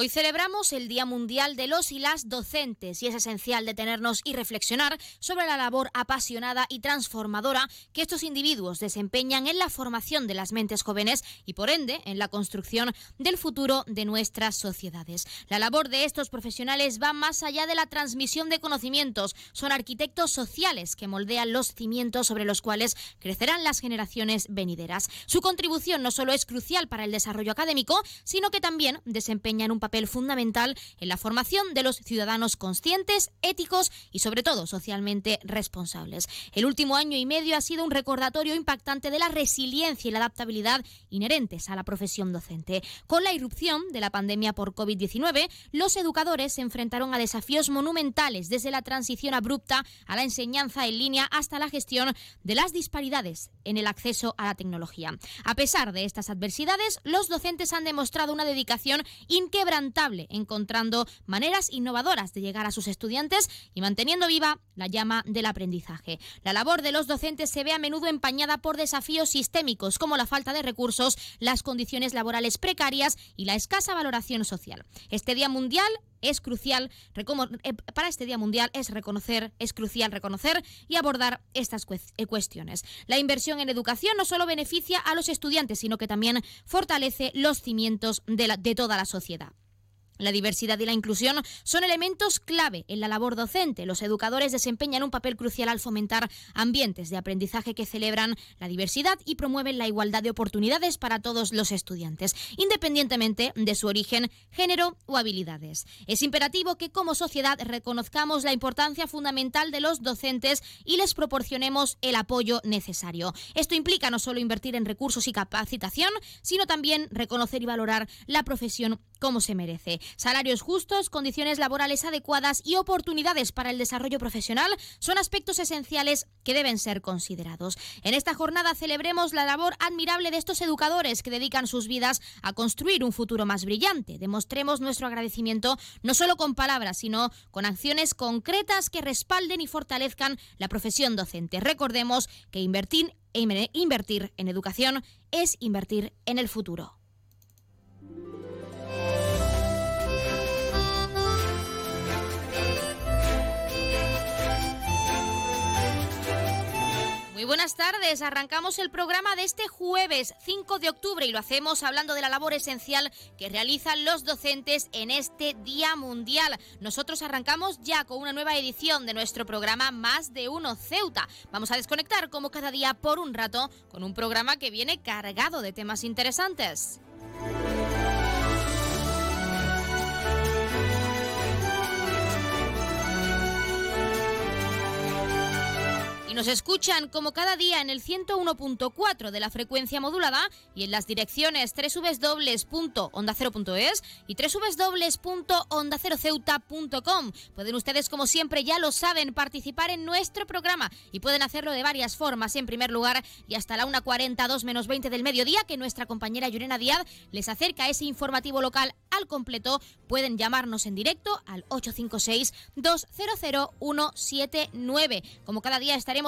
Hoy celebramos el Día Mundial de los y las Docentes y es esencial detenernos y reflexionar sobre la labor apasionada y transformadora que estos individuos desempeñan en la formación de las mentes jóvenes y por ende en la construcción del futuro de nuestras sociedades. La labor de estos profesionales va más allá de la transmisión de conocimientos, son arquitectos sociales que moldean los cimientos sobre los cuales crecerán las generaciones venideras. Su contribución no solo es crucial para el desarrollo académico, sino que también desempeñan un papel fundamental en la formación de los ciudadanos conscientes, éticos y sobre todo socialmente responsables. El último año y medio ha sido un recordatorio impactante de la resiliencia y la adaptabilidad inherentes a la profesión docente. Con la irrupción de la pandemia por COVID-19, los educadores se enfrentaron a desafíos monumentales desde la transición abrupta a la enseñanza en línea hasta la gestión de las disparidades en el acceso a la tecnología. A pesar de estas adversidades, los docentes han demostrado una dedicación inquebrantable encontrando maneras innovadoras de llegar a sus estudiantes y manteniendo viva la llama del aprendizaje. La labor de los docentes se ve a menudo empañada por desafíos sistémicos como la falta de recursos, las condiciones laborales precarias y la escasa valoración social. Este Día Mundial es crucial eh, para este Día Mundial es reconocer, es crucial reconocer y abordar estas eh, cuestiones. La inversión en educación no solo beneficia a los estudiantes, sino que también fortalece los cimientos de toda la sociedad. La diversidad y la inclusión son elementos clave en la labor docente. Los educadores desempeñan un papel crucial al fomentar ambientes de aprendizaje que celebran la diversidad y promueven la igualdad de oportunidades para todos los estudiantes, independientemente de su origen, género o habilidades. Es imperativo que como sociedad reconozcamos la importancia fundamental de los docentes y les proporcionemos el apoyo necesario. Esto implica no solo invertir en recursos y capacitación, sino también reconocer y valorar la profesión como se merece. Salarios justos, condiciones laborales adecuadas y oportunidades para el desarrollo profesional son aspectos esenciales que deben ser considerados. En esta jornada celebremos la labor admirable de estos educadores que dedican sus vidas a construir un futuro más brillante. Demostremos nuestro agradecimiento no solo con palabras, sino con acciones concretas que respalden y fortalezcan la profesión docente. Recordemos que invertir, invertir en educación es invertir en el futuro. Buenas tardes. Arrancamos el programa de este jueves 5 de octubre y lo hacemos hablando de la labor esencial que realizan los docentes en este Día Mundial. Nosotros arrancamos ya con una nueva edición de nuestro programa Más de Uno Ceuta. Vamos a desconectar como cada día por un rato con un programa que viene cargado de temas interesantes. Nos escuchan como cada día en el 101.4 de la frecuencia modulada y en las direcciones www.ondacero.es y www.ondaceroceuta.com. Pueden ustedes, como siempre, ya lo saben, participar en nuestro programa y pueden hacerlo de varias formas. En primer lugar, y hasta la 1.42 menos 20 del mediodía, que nuestra compañera Yurena Díaz les acerca ese informativo local al completo, pueden llamarnos en directo al 856 200 179. Como cada día estaremos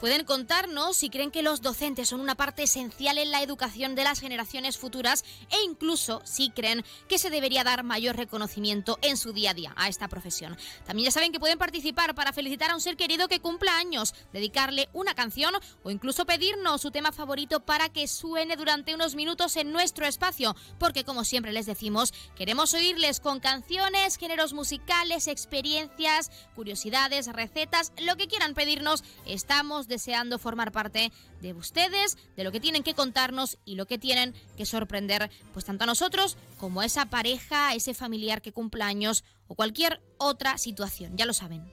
Pueden contarnos si creen que los docentes son una parte esencial en la educación de las generaciones futuras e incluso si creen que se debería dar mayor reconocimiento en su día a día a esta profesión. También ya saben que pueden participar para felicitar a un ser querido que cumpla años, dedicarle una canción o incluso pedirnos su tema favorito para que suene durante unos minutos en nuestro espacio, porque como siempre les decimos, queremos oírles con canciones, géneros musicales, experiencias, curiosidades, recetas, lo que quieran pedirnos, estamos deseando formar parte de ustedes, de lo que tienen que contarnos y lo que tienen que sorprender, pues tanto a nosotros como a esa pareja, a ese familiar que cumpla años o cualquier otra situación, ya lo saben.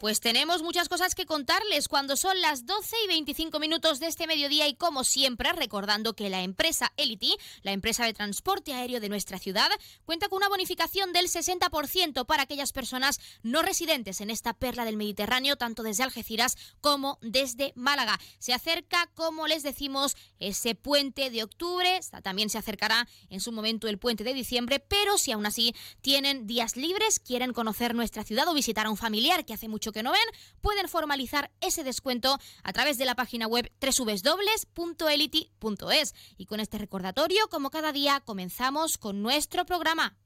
Pues tenemos muchas cosas que contarles cuando son las 12 y 25 minutos de este mediodía y como siempre recordando que la empresa Elity, la empresa de transporte aéreo de nuestra ciudad, cuenta con una bonificación del 60% para aquellas personas no residentes en esta perla del Mediterráneo, tanto desde Algeciras como desde Málaga. Se acerca, como les decimos, ese puente de octubre, también se acercará en su momento el puente de diciembre, pero si aún así tienen días libres, quieren conocer nuestra ciudad o visitar a un familiar que hace mucho que no ven, pueden formalizar ese descuento a través de la página web www.elity.es. Y con este recordatorio, como cada día, comenzamos con nuestro programa.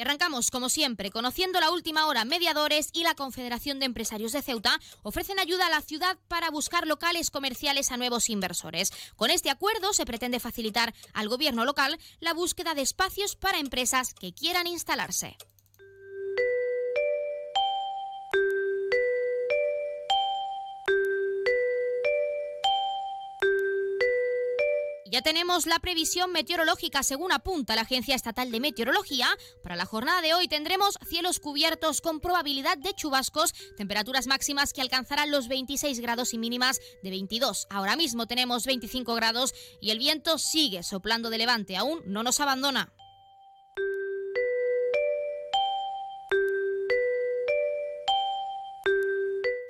Arrancamos, como siempre, conociendo la última hora. Mediadores y la Confederación de Empresarios de Ceuta ofrecen ayuda a la ciudad para buscar locales comerciales a nuevos inversores. Con este acuerdo se pretende facilitar al gobierno local la búsqueda de espacios para empresas que quieran instalarse. Ya tenemos la previsión meteorológica según apunta la Agencia Estatal de Meteorología. Para la jornada de hoy tendremos cielos cubiertos con probabilidad de chubascos, temperaturas máximas que alcanzarán los 26 grados y mínimas de 22. Ahora mismo tenemos 25 grados y el viento sigue soplando de levante, aún no nos abandona.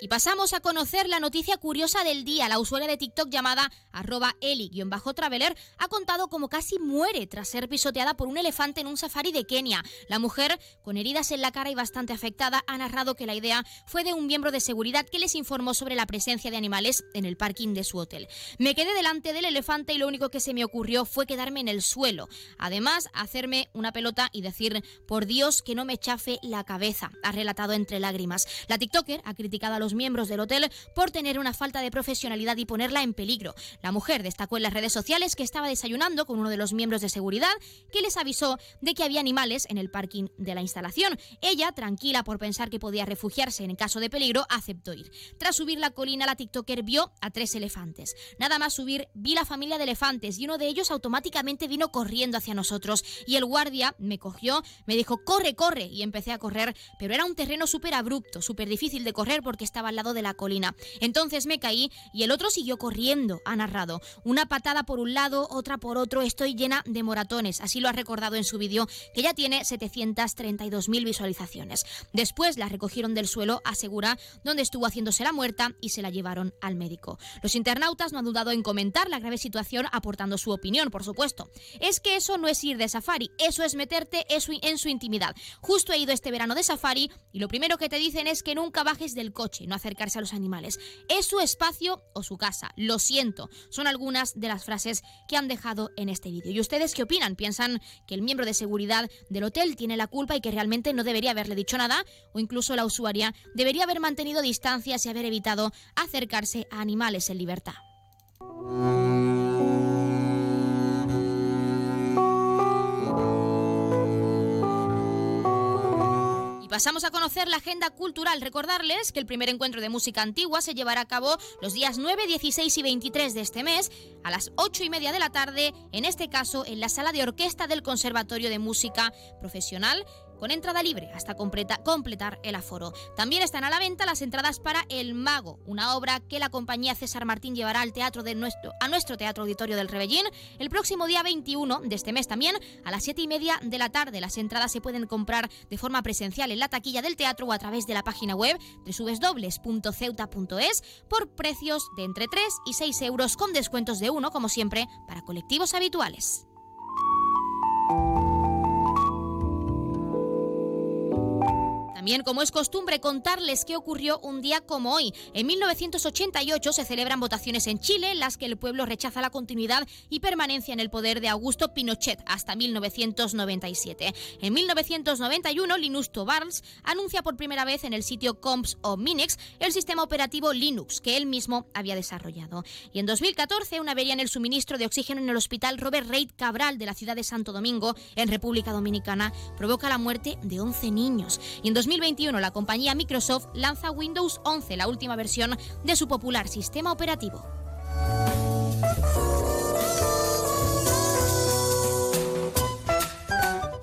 Y pasamos a conocer la noticia curiosa del día. La usuaria de TikTok llamada arroba eli-traveler ha contado cómo casi muere tras ser pisoteada por un elefante en un safari de Kenia. La mujer, con heridas en la cara y bastante afectada, ha narrado que la idea fue de un miembro de seguridad que les informó sobre la presencia de animales en el parking de su hotel. Me quedé delante del elefante y lo único que se me ocurrió fue quedarme en el suelo. Además, hacerme una pelota y decir, por Dios, que no me chafe la cabeza, ha relatado entre lágrimas. La TikToker ha criticado a los miembros del hotel por tener una falta de profesionalidad y ponerla en peligro. La mujer destacó en las redes sociales que estaba desayunando con uno de los miembros de seguridad que les avisó de que había animales en el parking de la instalación. Ella, tranquila por pensar que podía refugiarse en caso de peligro, aceptó ir. Tras subir la colina, la TikToker vio a tres elefantes. Nada más subir, vi la familia de elefantes y uno de ellos automáticamente vino corriendo hacia nosotros y el guardia me cogió, me dijo, corre, corre, y empecé a correr, pero era un terreno súper abrupto, súper difícil de correr porque estaba al lado de la colina. Entonces me caí y el otro siguió corriendo, ha narrado. Una patada por un lado, otra por otro, estoy llena de moratones. Así lo ha recordado en su vídeo, que ya tiene 732.000 visualizaciones. Después la recogieron del suelo, asegura, donde estuvo haciéndose la muerta y se la llevaron al médico. Los internautas no han dudado en comentar la grave situación, aportando su opinión, por supuesto. Es que eso no es ir de safari, eso es meterte en su intimidad. Justo he ido este verano de safari y lo primero que te dicen es que nunca bajes del coche, no acercarse a los animales. Es su espacio o su casa. Lo siento. Son algunas de las frases que han dejado en este vídeo. ¿Y ustedes qué opinan? ¿Piensan que el miembro de seguridad del hotel tiene la culpa y que realmente no debería haberle dicho nada? ¿O incluso la usuaria debería haber mantenido distancias y haber evitado acercarse a animales en libertad? Pasamos a conocer la agenda cultural. Recordarles que el primer encuentro de música antigua se llevará a cabo los días 9, 16 y 23 de este mes a las 8 y media de la tarde, en este caso en la sala de orquesta del Conservatorio de Música Profesional con entrada libre hasta completar el aforo. También están a la venta las entradas para El Mago, una obra que la compañía César Martín llevará al teatro de nuestro, a nuestro Teatro Auditorio del Rebellín el próximo día 21 de este mes también a las 7 y media de la tarde. Las entradas se pueden comprar de forma presencial en la taquilla del teatro o a través de la página web www.ceuta.es por precios de entre 3 y 6 euros con descuentos de uno, como siempre, para colectivos habituales. También, como es costumbre, contarles qué ocurrió un día como hoy. En 1988 se celebran votaciones en Chile en las que el pueblo rechaza la continuidad y permanencia en el poder de Augusto Pinochet hasta 1997. En 1991, Linus Torvalds anuncia por primera vez en el sitio Comps o Minix el sistema operativo Linux que él mismo había desarrollado. Y en 2014, una avería en el suministro de oxígeno en el hospital Robert Reid Cabral de la ciudad de Santo Domingo, en República Dominicana, provoca la muerte de 11 niños. Y en 2021 la compañía Microsoft lanza Windows 11, la última versión de su popular sistema operativo.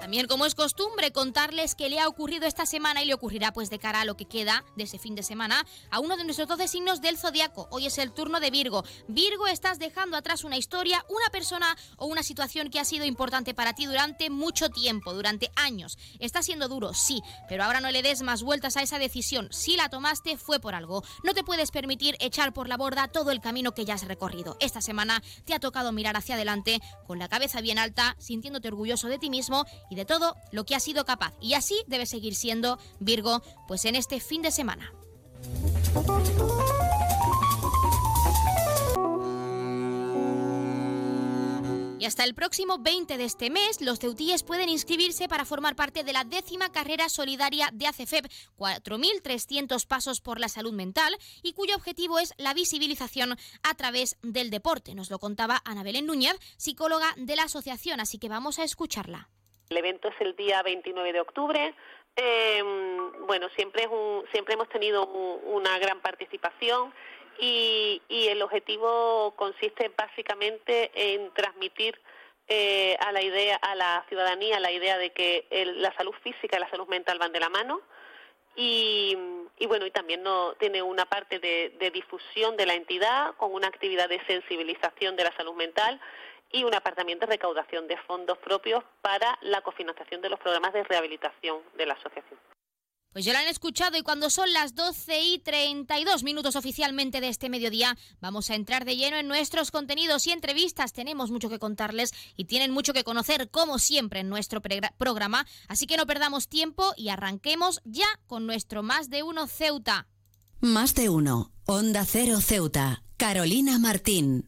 También, como es costumbre, contarles qué le ha ocurrido esta semana y le ocurrirá pues de cara a lo que queda de ese fin de semana a uno de nuestros 12 signos del zodiaco. Hoy es el turno de Virgo. Virgo, estás dejando atrás una historia, una persona o una situación que ha sido importante para ti durante mucho tiempo, durante años. Está siendo duro, sí, pero ahora no le des más vueltas a esa decisión. Si la tomaste, fue por algo. No te puedes permitir echar por la borda todo el camino que ya has recorrido. Esta semana te ha tocado mirar hacia adelante con la cabeza bien alta, sintiéndote orgulloso de ti mismo y de todo lo que has sido capaz. Y así debes seguir siendo Virgo, pues en este fin de semana. Y hasta el próximo 20 de este mes, los ceutíes pueden inscribirse para formar parte de la décima carrera solidaria de ACFEP, 4.300 pasos por la salud mental, y cuyo objetivo es la visibilización a través del deporte. Nos lo contaba Ana Belén Núñez, psicóloga de la asociación, así que vamos a escucharla. El evento es el día 29 de octubre. Em, bueno, siempre, es un, siempre hemos tenido una gran participación y, el objetivo consiste básicamente en transmitir eh, a la idea, a la ciudadanía, la idea de que la salud física y la salud mental van de la mano y, bueno y también no tiene una parte de difusión de la entidad con una actividad de sensibilización de la salud mental y un apartamiento de recaudación de fondos propios para la cofinanciación de los programas de rehabilitación de la asociación. Pues ya lo han escuchado y cuando son las 12 y 32 minutos oficialmente de este mediodía, vamos a entrar de lleno en nuestros contenidos y entrevistas. Tenemos mucho que contarles y tienen mucho que conocer, como siempre, en nuestro programa. Así que no perdamos tiempo y arranquemos ya con nuestro Más de Uno Ceuta. Más de Uno, Onda Cero Ceuta, Carolina Martín.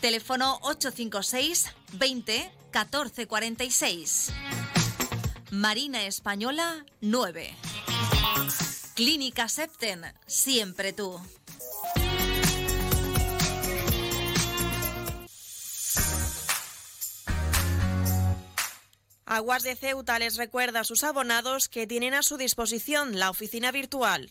Teléfono 856 20 14 46. Marina Española 9. Clínica Septen, siempre tú. Aguas de Ceuta les recuerda a sus abonados que tienen a su disposición la oficina virtual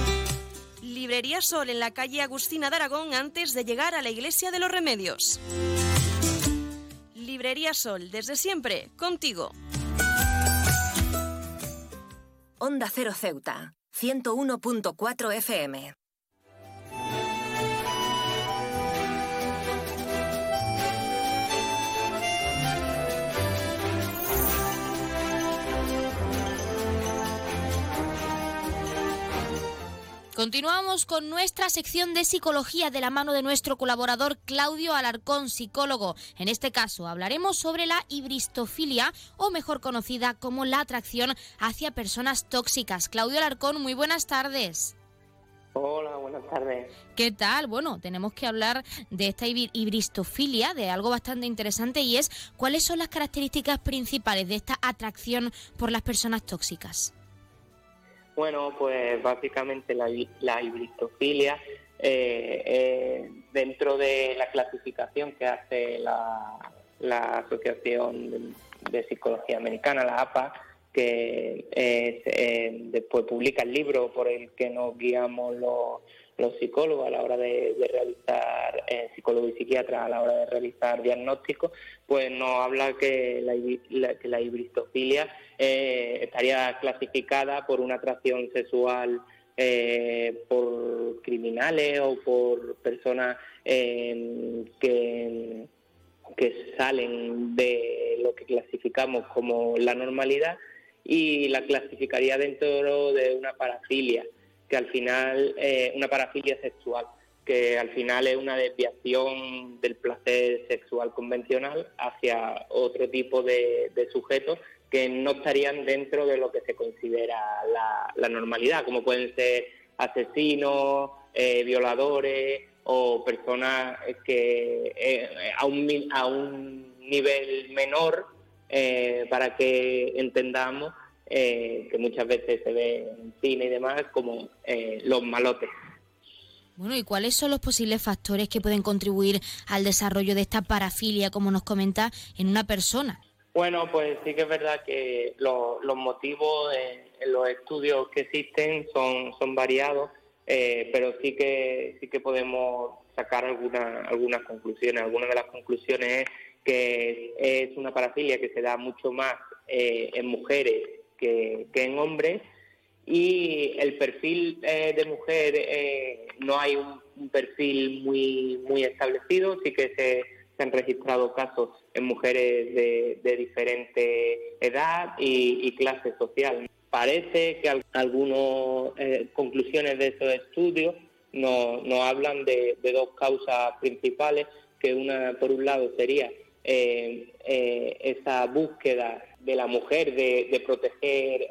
Librería Sol en la calle Agustina de Aragón antes de llegar a la Iglesia de los Remedios. Librería Sol, desde siempre, contigo. Onda Cero Ceuta, 101.4 FM. Continuamos con nuestra sección de psicología de la mano de nuestro colaborador Claudio Alarcón, psicólogo. En este caso hablaremos sobre la hibristofilia o mejor conocida como la atracción hacia personas tóxicas. Claudio Alarcón, muy buenas tardes. Hola, buenas tardes. ¿Qué tal? Bueno, tenemos que hablar de esta hibristofilia, de algo bastante interesante y es cuáles son las características principales de esta atracción por las personas tóxicas. Bueno, pues básicamente la, la hibristofilia, eh, eh, dentro de la clasificación que hace la, Asociación de, Psicología Americana, la APA, que eh, después publica el libro por el que nos guiamos los, psicólogos a la hora de, realizar, psicólogos y psiquiatras a la hora de realizar diagnósticos, pues nos habla que la, la hibristofilia eh, estaría clasificada por una atracción sexual eh, por criminales o por personas eh, que, que salen de lo que clasificamos como la normalidad y la clasificaría dentro de una parafilia, que al final, eh, una parafilia sexual, que al final es una desviación del placer sexual convencional hacia otro tipo de, sujetos que no estarían dentro de lo que se considera la, normalidad, como pueden ser asesinos, eh, violadores o personas que eh, a, un, a un nivel menor, eh, para que entendamos que muchas veces se ve en cine y demás como los malotes. Bueno, ¿y cuáles son los posibles factores que pueden contribuir al desarrollo de esta parafilia, como nos comenta, en una persona? Bueno, pues sí que es verdad que los, motivos en, los estudios que existen son, son variados, eh, pero sí que sí que podemos sacar algunas algunas conclusiones. Algunas de las conclusiones es que es una parafilia que se da mucho más eh, en mujeres que, en hombres y el perfil eh, de mujer no hay un, perfil muy muy establecido, sí que se se han registrado casos en mujeres de, diferente edad y, clase social. Parece que algunas eh, conclusiones de esos estudios nos, hablan de, dos causas principales, que una, por un lado, sería eh, eh, esa búsqueda de la mujer de, proteger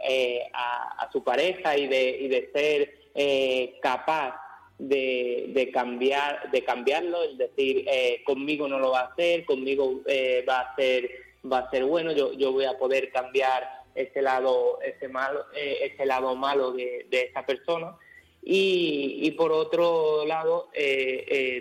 a, su pareja y de, y de ser capaz de, cambiar de cambiarlo es decir eh, conmigo no lo va a hacer conmigo eh, va a ser va a ser bueno yo, yo voy a poder cambiar ese lado ese malo eh, ese lado malo de, esa persona. Y, por otro lado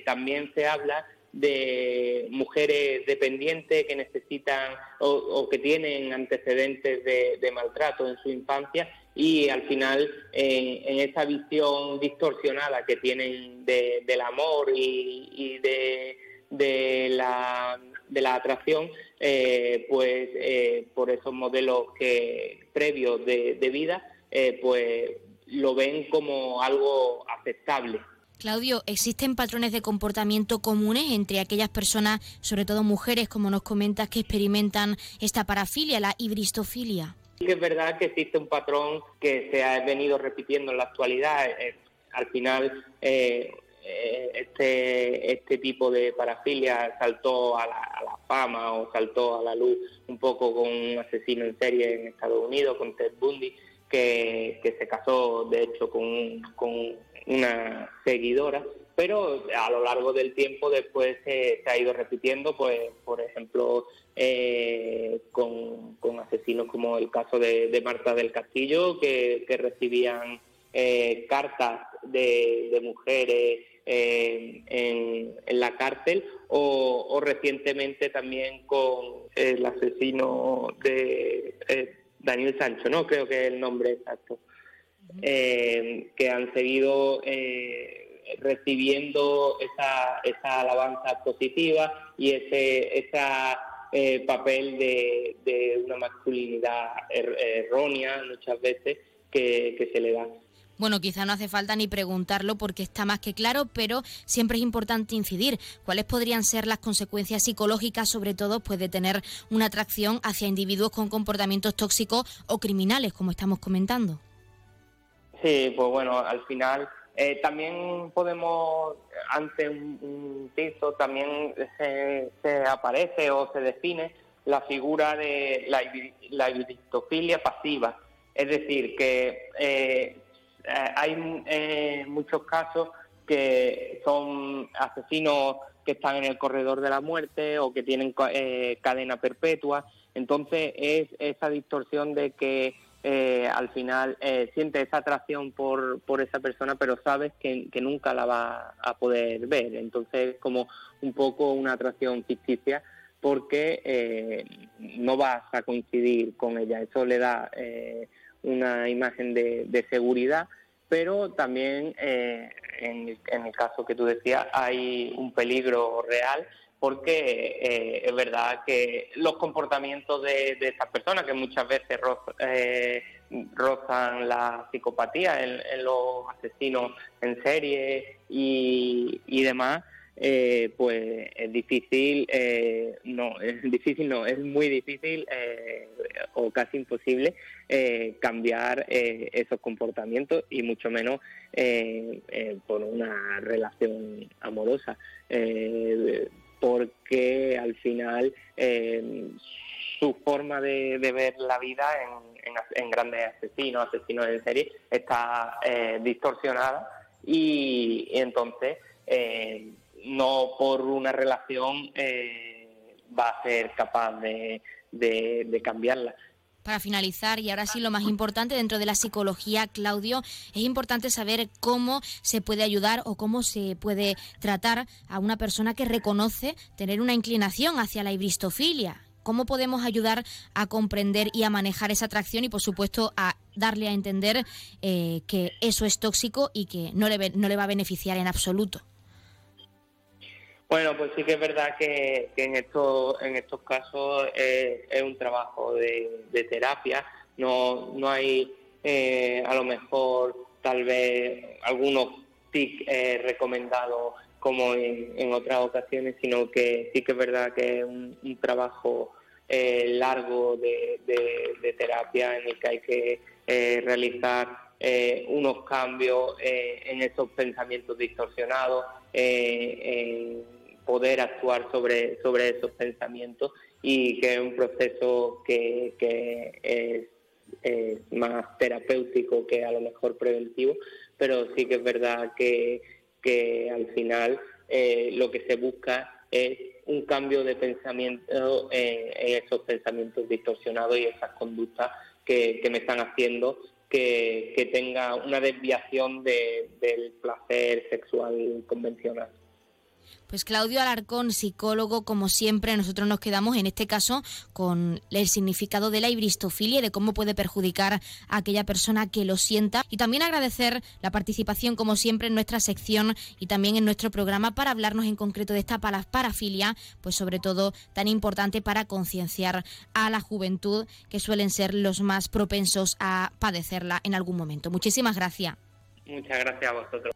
también se habla de mujeres dependientes que necesitan o, que tienen antecedentes de maltrato en su infancia y al final en esa visión distorsionada que tienen del amor y, de, la, de la atracción, eh, pues eh, por esos modelos que previos de, vida, eh, pues lo ven como algo aceptable. Claudio, ¿existen patrones de comportamiento comunes entre aquellas personas, sobre todo mujeres, como nos comentas, que experimentan esta parafilia, la hibristofilia? que es verdad que existe un patrón que se ha venido repitiendo en la actualidad. Eh, al final, eh, eh, este, este tipo de parafilia saltó a la, fama o saltó a la luz un poco con un asesino en serie en Estados Unidos, con Ted Bundy, que, se casó de hecho con, con una seguidora pero a lo largo del tiempo después se ha ido repitiendo, pues por ejemplo, eh, con, asesinos como el caso de, Marta del Castillo, que, recibían eh, cartas de, mujeres eh, en, la cárcel, o, recientemente también con el asesino de Daniel Sancho, ¿no? Creo que es el nombre exacto, que han seguido recibiendo esa, esa alabanza positiva y ese esa eh, papel de, de, una masculinidad er, errónea muchas veces que, se le da. Bueno, quizá no hace falta ni preguntarlo porque está más que claro, pero siempre es importante incidir. ¿Cuáles podrían ser las consecuencias psicológicas, sobre todo, pues de tener una atracción hacia individuos con comportamientos tóxicos o criminales, como estamos comentando? Sí, pues bueno, al final eh, también podemos, ante un, piso, también se, aparece o se define la figura de la, la pasiva. Es decir, que eh, hay eh, muchos casos que son asesinos que están en el corredor de la muerte o que tienen cadena perpetua. Entonces es esa distorsión de que eh, al final eh, siente esa atracción por, por esa persona, pero sabes que, nunca la va a poder ver. Entonces, es como un poco una atracción ficticia porque eh, no vas a coincidir con ella. Eso le da una imagen de, seguridad, pero también en, en el caso que tú decías hay un peligro real porque eh, es verdad que los comportamientos de, estas personas, que muchas veces eh, rozan la psicopatía en, los asesinos en serie y, demás, eh, pues es difícil, no, es difícil, no, es muy difícil o casi imposible cambiar esos comportamientos y mucho menos por una relación amorosa porque al final eh, su forma de, ver la vida en, grandes asesinos, asesinos en serie, está eh, distorsionada y, entonces eh, no por una relación va a ser capaz de cambiarla. Para finalizar, y ahora sí lo más importante dentro de la psicología, Claudio, es importante saber cómo se puede ayudar o cómo se puede tratar a una persona que reconoce tener una inclinación hacia la ibristofilia. ¿Cómo podemos ayudar a comprender y a manejar esa atracción y, por supuesto, a darle a entender eh, que eso es tóxico y que no le, no le va a beneficiar en absoluto? Bueno, pues sí que es verdad que, en, estos, en estos casos es un trabajo de, terapia. No, no hay eh, a lo mejor tal vez algunos tics eh, recomendados como en, otras ocasiones, sino que sí que es verdad que es un, trabajo eh, largo de, terapia en el que hay que realizar unos cambios en esos pensamientos distorsionados, en poder actuar sobre, sobre esos pensamientos y que es un proceso que, es, más terapéutico que a lo mejor preventivo, pero sí que es verdad que, al final eh, lo que se busca es un cambio de pensamiento en, esos pensamientos distorsionados y esas conductas que, me están haciendo que, tenga una desviación del placer sexual convencional. Pues Claudio Alarcón, psicólogo, como siempre, nosotros nos quedamos en este caso con el significado de la ibristofilia y de cómo puede perjudicar a aquella persona que lo sienta. Y también agradecer la participación, como siempre, en nuestra sección y también en nuestro programa para hablarnos en concreto de esta parafilia, pues sobre todo tan importante para concienciar a la juventud, que suelen ser los más propensos a padecerla en algún momento. Muchísimas gracias. Muchas gracias a vosotros.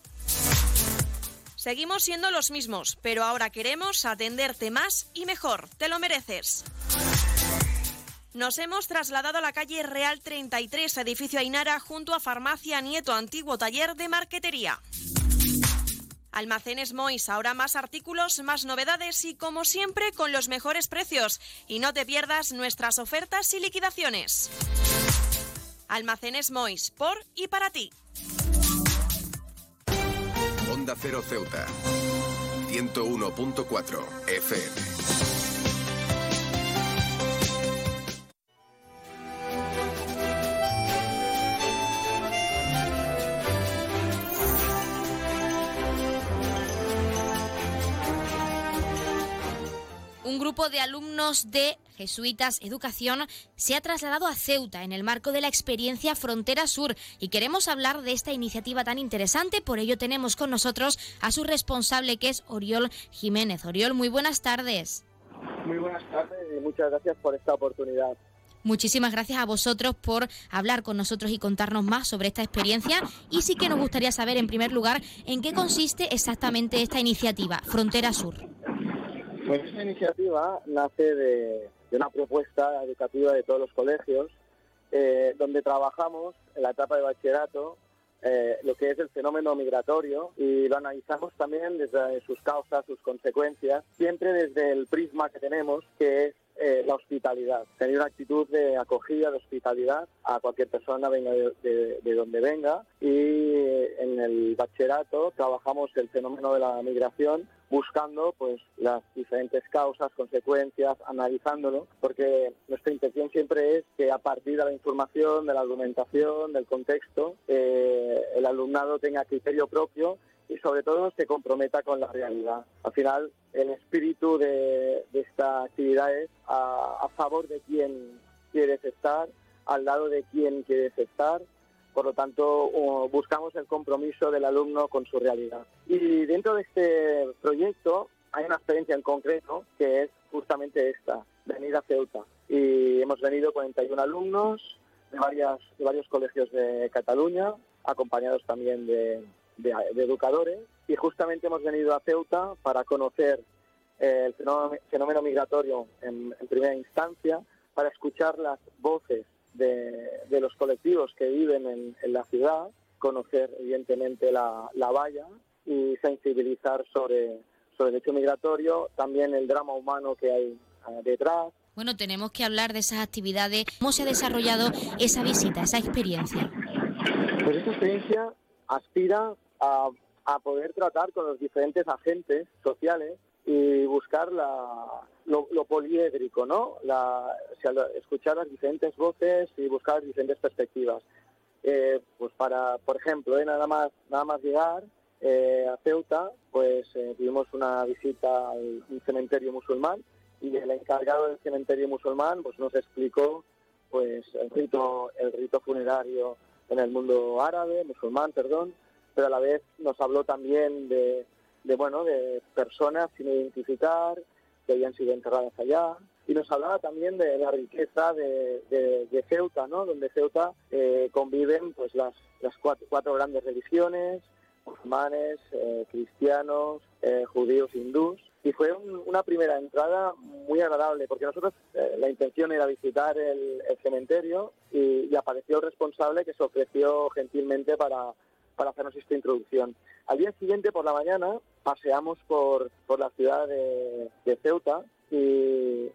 Seguimos siendo los mismos, pero ahora queremos atenderte más y mejor. Te lo mereces. Nos hemos trasladado a la calle Real 33, edificio Ainara, junto a Farmacia Nieto, antiguo taller de marquetería. Almacenes Mois, ahora más artículos, más novedades y como siempre con los mejores precios. Y no te pierdas nuestras ofertas y liquidaciones. Almacenes Mois, por y para ti. Onda Cero Ceuta. 101.4 FM. Un grupo de alumnos de Jesuitas Educación se ha trasladado a Ceuta en el marco de la experiencia Frontera Sur y queremos hablar de esta iniciativa tan interesante. Por ello tenemos con nosotros a su responsable que es Oriol Jiménez. Oriol, muy buenas tardes. Muy buenas tardes y muchas gracias por esta oportunidad. Muchísimas gracias a vosotros por hablar con nosotros y contarnos más sobre esta experiencia. Y sí que nos gustaría saber, en primer lugar, en qué consiste exactamente esta iniciativa, Frontera Sur. Pues esta iniciativa nace de, de una propuesta educativa de todos los colegios, eh, donde trabajamos en la etapa de bachillerato eh, lo que es el fenómeno migratorio y lo analizamos también desde sus causas, sus consecuencias, siempre desde el prisma que tenemos, que es eh, la hospitalidad, tener una actitud de acogida, de hospitalidad a cualquier persona, venga de, de- de donde venga. Y en el bachillerato trabajamos el fenómeno de la migración buscando pues las diferentes causas, consecuencias, analizándolo, porque nuestra intención siempre es que a partir de la información, de la argumentación, del contexto, eh, el alumnado tenga criterio propio y sobre todo se comprometa con la realidad. Al final, el espíritu de, de esta actividad es a, a favor de quién quieres estar, al lado de quién quieres estar. Por lo tanto, buscamos el compromiso del alumno con su realidad. Y dentro de este proyecto hay una experiencia en concreto que es justamente esta, venir a Ceuta. Y hemos venido 41 alumnos de, varias, de varios colegios de Cataluña, acompañados también de, de- de educadores. Y justamente hemos venido a Ceuta para conocer eh, el fenómeno, fenómeno migratorio en, en primera instancia, para escuchar las voces de, de los colectivos que viven en, en la ciudad, conocer evidentemente la, la valla y sensibilizar sobre, sobre el hecho migratorio, también el drama humano que hay eh, detrás. Bueno, tenemos que hablar de esas actividades. ¿Cómo se ha desarrollado esa visita, esa experiencia? Pues esta experiencia aspira a, a poder tratar con los diferentes agentes sociales y buscar lo, poliédrico, ¿no? Escuchar las diferentes voces y buscar diferentes perspectivas. Eh, pues para, por ejemplo, eh, nada más llegar eh, a Ceuta, pues tuvimos una visita al cementerio musulmán y el encargado del cementerio musulmán pues nos explicó pues el rito el rito funerario en el mundo árabe, musulmán, perdón, pero a la vez nos habló también de de bueno de personas sin identificar que habían sido enterradas allá y nos hablaba también de la riqueza de, de, Ceuta, ¿no? Donde Ceuta eh, conviven pues las, las cuatro, cuatro grandes religiones, musulmanes, eh, cristianos, eh, judíos, hindús. Y fue una primera entrada muy agradable, porque nosotros la intención era visitar el, cementerio y, y, apareció el responsable que se ofreció gentilmente para, para hacernos esta introducción. Al día siguiente, por la mañana, paseamos por, por la ciudad de, Ceuta y,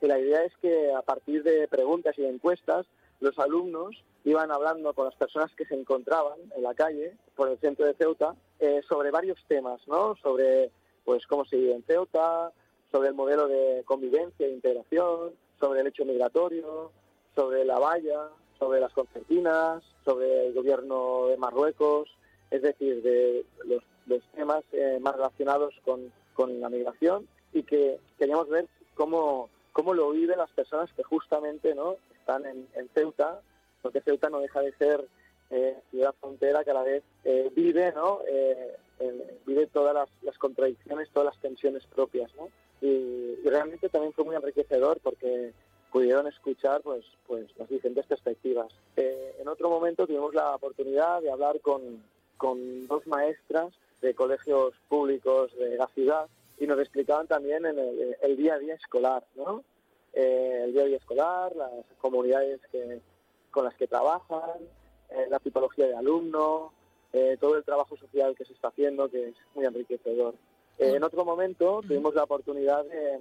la idea es que a partir de preguntas y de encuestas, los alumnos iban hablando con las personas que se encontraban en la calle, por el centro de Ceuta, eh, sobre varios temas, ¿no? Sobre pues cómo se vive en Ceuta, sobre el modelo de convivencia e integración, sobre el hecho migratorio, sobre la valla, sobre las concertinas, sobre el gobierno de Marruecos, es decir, de los, temas eh, más relacionados con, la migración y que queríamos ver cómo, cómo lo viven las personas que justamente no están en, Ceuta, porque Ceuta no deja de ser eh, ciudad frontera que a la vez eh, vive, ¿no? vive todas las, contradicciones, todas las tensiones propias, y, realmente también fue muy enriquecedor porque pudieron escuchar pues, pues las diferentes perspectivas. Eh, en otro momento tuvimos la oportunidad de hablar con, con dos maestras de colegios públicos de la ciudad y nos explicaban también en el, día a día escolar, ¿no? Eh, el día a día escolar, las comunidades que, con las que trabajan, eh, la tipología de alumno, todo el trabajo social que se está haciendo, que es muy enriquecedor. en otro momento tuvimos la oportunidad de,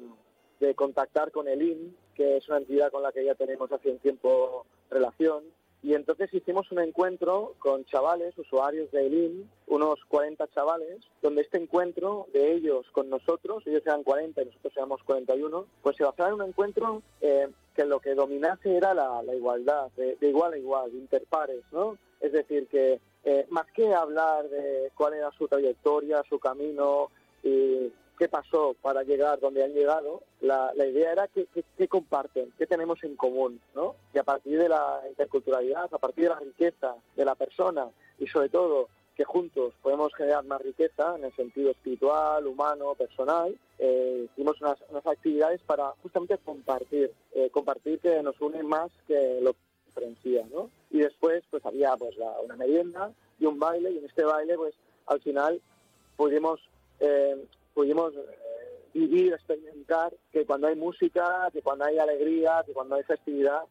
de contactar con el IN, que es una entidad con la que ya tenemos hace un tiempo relación. Y entonces hicimos un encuentro con chavales, usuarios de IN, unos 40 chavales, donde este encuentro de ellos con nosotros, ellos eran 40 y nosotros éramos 41, pues se basaba en un encuentro eh, que lo que dominase era la, igualdad, de, igual a igual, interpares, ¿no? Es decir, que eh, más que hablar de cuál era su trayectoria, su camino, y qué pasó para llegar donde han llegado, la, la idea era qué que, comparten, qué tenemos en común, ¿no? Y a partir de la interculturalidad, a partir de la riqueza de la persona y sobre todo que juntos podemos generar más riqueza en el sentido espiritual, humano, personal, eh, hicimos unas, unas, actividades para justamente compartir, eh, compartir que nos une más que lo que diferencia, ¿no? Y después pues había pues una merienda y un baile y en este baile pues al final pudimos eh, pudimos eh, vivir, experimentar que cuando hay música, que cuando hay alegría, que cuando hay festividad,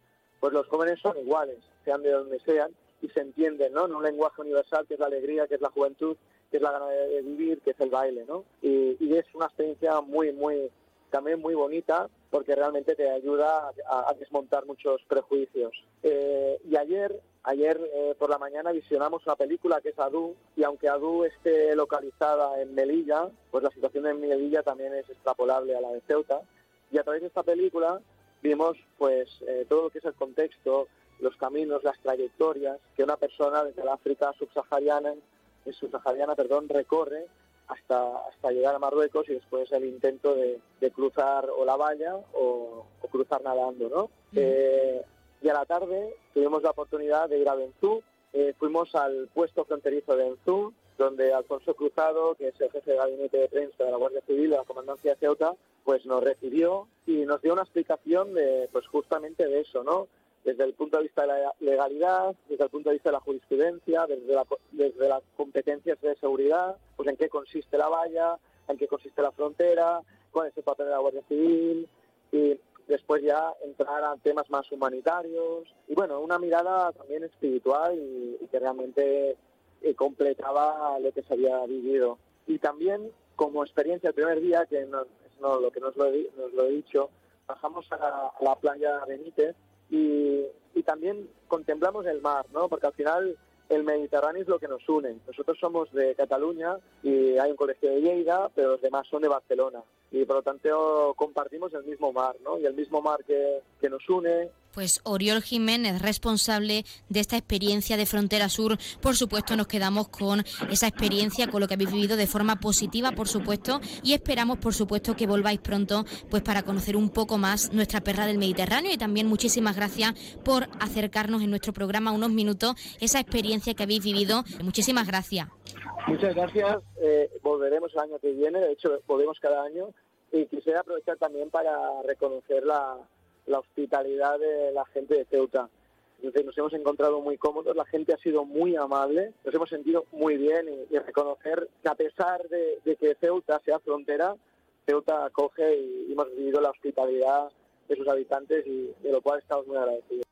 pues los jóvenes son iguales, sean de donde sean, y se entienden, ¿no? En un lenguaje universal que es la alegría, que es la juventud, que es la gana de vivir, que es el baile, ¿no? Y, y es una experiencia muy, muy, también muy bonita porque realmente te ayuda a, desmontar muchos prejuicios. Eh, y ayer, ayer eh, por la mañana visionamos una película que es Adu y aunque Adu esté localizada en Melilla, pues la situación en Melilla también es extrapolable a la de Ceuta. Y a través de esta película vimos pues eh, todo lo que es el contexto, los caminos, las trayectorias que una persona desde la África subsahariana, subsahariana perdón, recorre hasta, hasta llegar a Marruecos y después el intento de, cruzar o la valla o, cruzar nadando, ¿no? Eh, y a la tarde tuvimos la oportunidad de ir a Benzú, eh, fuimos al puesto fronterizo de Benzú, donde Alfonso Cruzado, que es el jefe de gabinete de prensa de la Guardia Civil de la Comandancia de Ceuta, pues nos recibió y nos dio una explicación de, pues justamente de eso, ¿no? desde el punto de vista de la legalidad, desde el punto de vista de la jurisprudencia, desde, desde las competencias de seguridad, pues en qué consiste la valla, en qué consiste la frontera, cuál es el papel de la Guardia Civil y después ya entrar a temas más humanitarios y bueno, una mirada también espiritual y, que realmente eh, completaba lo que se había vivido. Y también como experiencia el primer día, que no, no lo que nos lo, he, nos lo he dicho, bajamos a la, playa Benítez y, y también contemplamos el mar, ¿no? Porque al final el Mediterráneo es lo que nos une. Nosotros somos de Cataluña y hay un colegio de Lleida, pero los demás son de Barcelona. Y por lo tanto compartimos el mismo mar, ¿no? Y el mismo mar que, que nos une pues Oriol Jiménez, responsable de esta experiencia de Frontera Sur. Por supuesto, nos quedamos con esa experiencia, con lo que habéis vivido de forma positiva, por supuesto, y esperamos, por supuesto, que volváis pronto, pues para conocer un poco más nuestra perra del Mediterráneo y también muchísimas gracias por acercarnos en nuestro programa unos minutos esa experiencia que habéis vivido. Muchísimas gracias. Muchas gracias. Eh, volveremos el año que viene, de hecho, volvemos cada año. Y quisiera aprovechar también para reconocer la, hospitalidad de la gente de Ceuta. Entonces nos hemos encontrado muy cómodos, la gente ha sido muy amable, nos hemos sentido muy bien y, reconocer que a pesar de, que Ceuta sea frontera, Ceuta acoge y hemos vivido la hospitalidad de sus habitantes y de lo cual estamos muy agradecidos.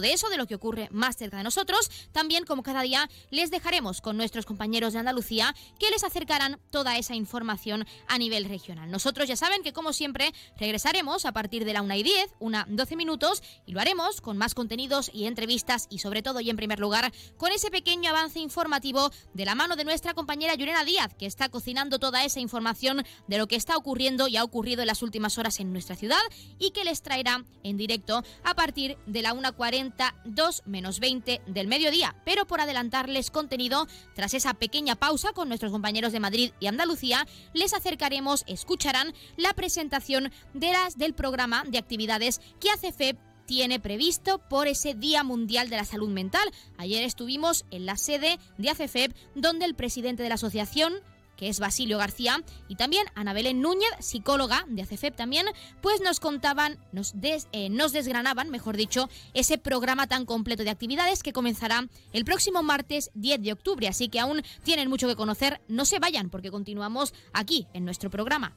de eso, de lo que ocurre más cerca de nosotros, también como cada día les dejaremos con nuestros compañeros de Andalucía que les acercarán toda esa información a nivel regional. Nosotros ya saben que como siempre regresaremos a partir de la 1 y 10, una 12 minutos y lo haremos con más contenidos y entrevistas y sobre todo y en primer lugar con ese pequeño avance informativo de la mano de nuestra compañera Yurena Díaz que está cocinando toda esa información de lo que está ocurriendo y ha ocurrido en las últimas horas en nuestra ciudad y que les traerá en directo a partir de la 1.40 2 menos 20 del mediodía. Pero por adelantarles contenido, tras esa pequeña pausa con nuestros compañeros de Madrid y Andalucía, les acercaremos, escucharán la presentación de las del programa de actividades que ACFEP tiene previsto por ese Día Mundial de la Salud Mental. Ayer estuvimos en la sede de ACFEP, donde el presidente de la asociación, que es Basilio García, y también Ana Belén Núñez, psicóloga de ACFEP también, pues nos contaban, nos, eh, nos desgranaban, mejor dicho, ese programa tan completo de actividades que comenzará el próximo martes 10 de octubre. Así que aún tienen mucho que conocer, no se vayan porque continuamos aquí en nuestro programa.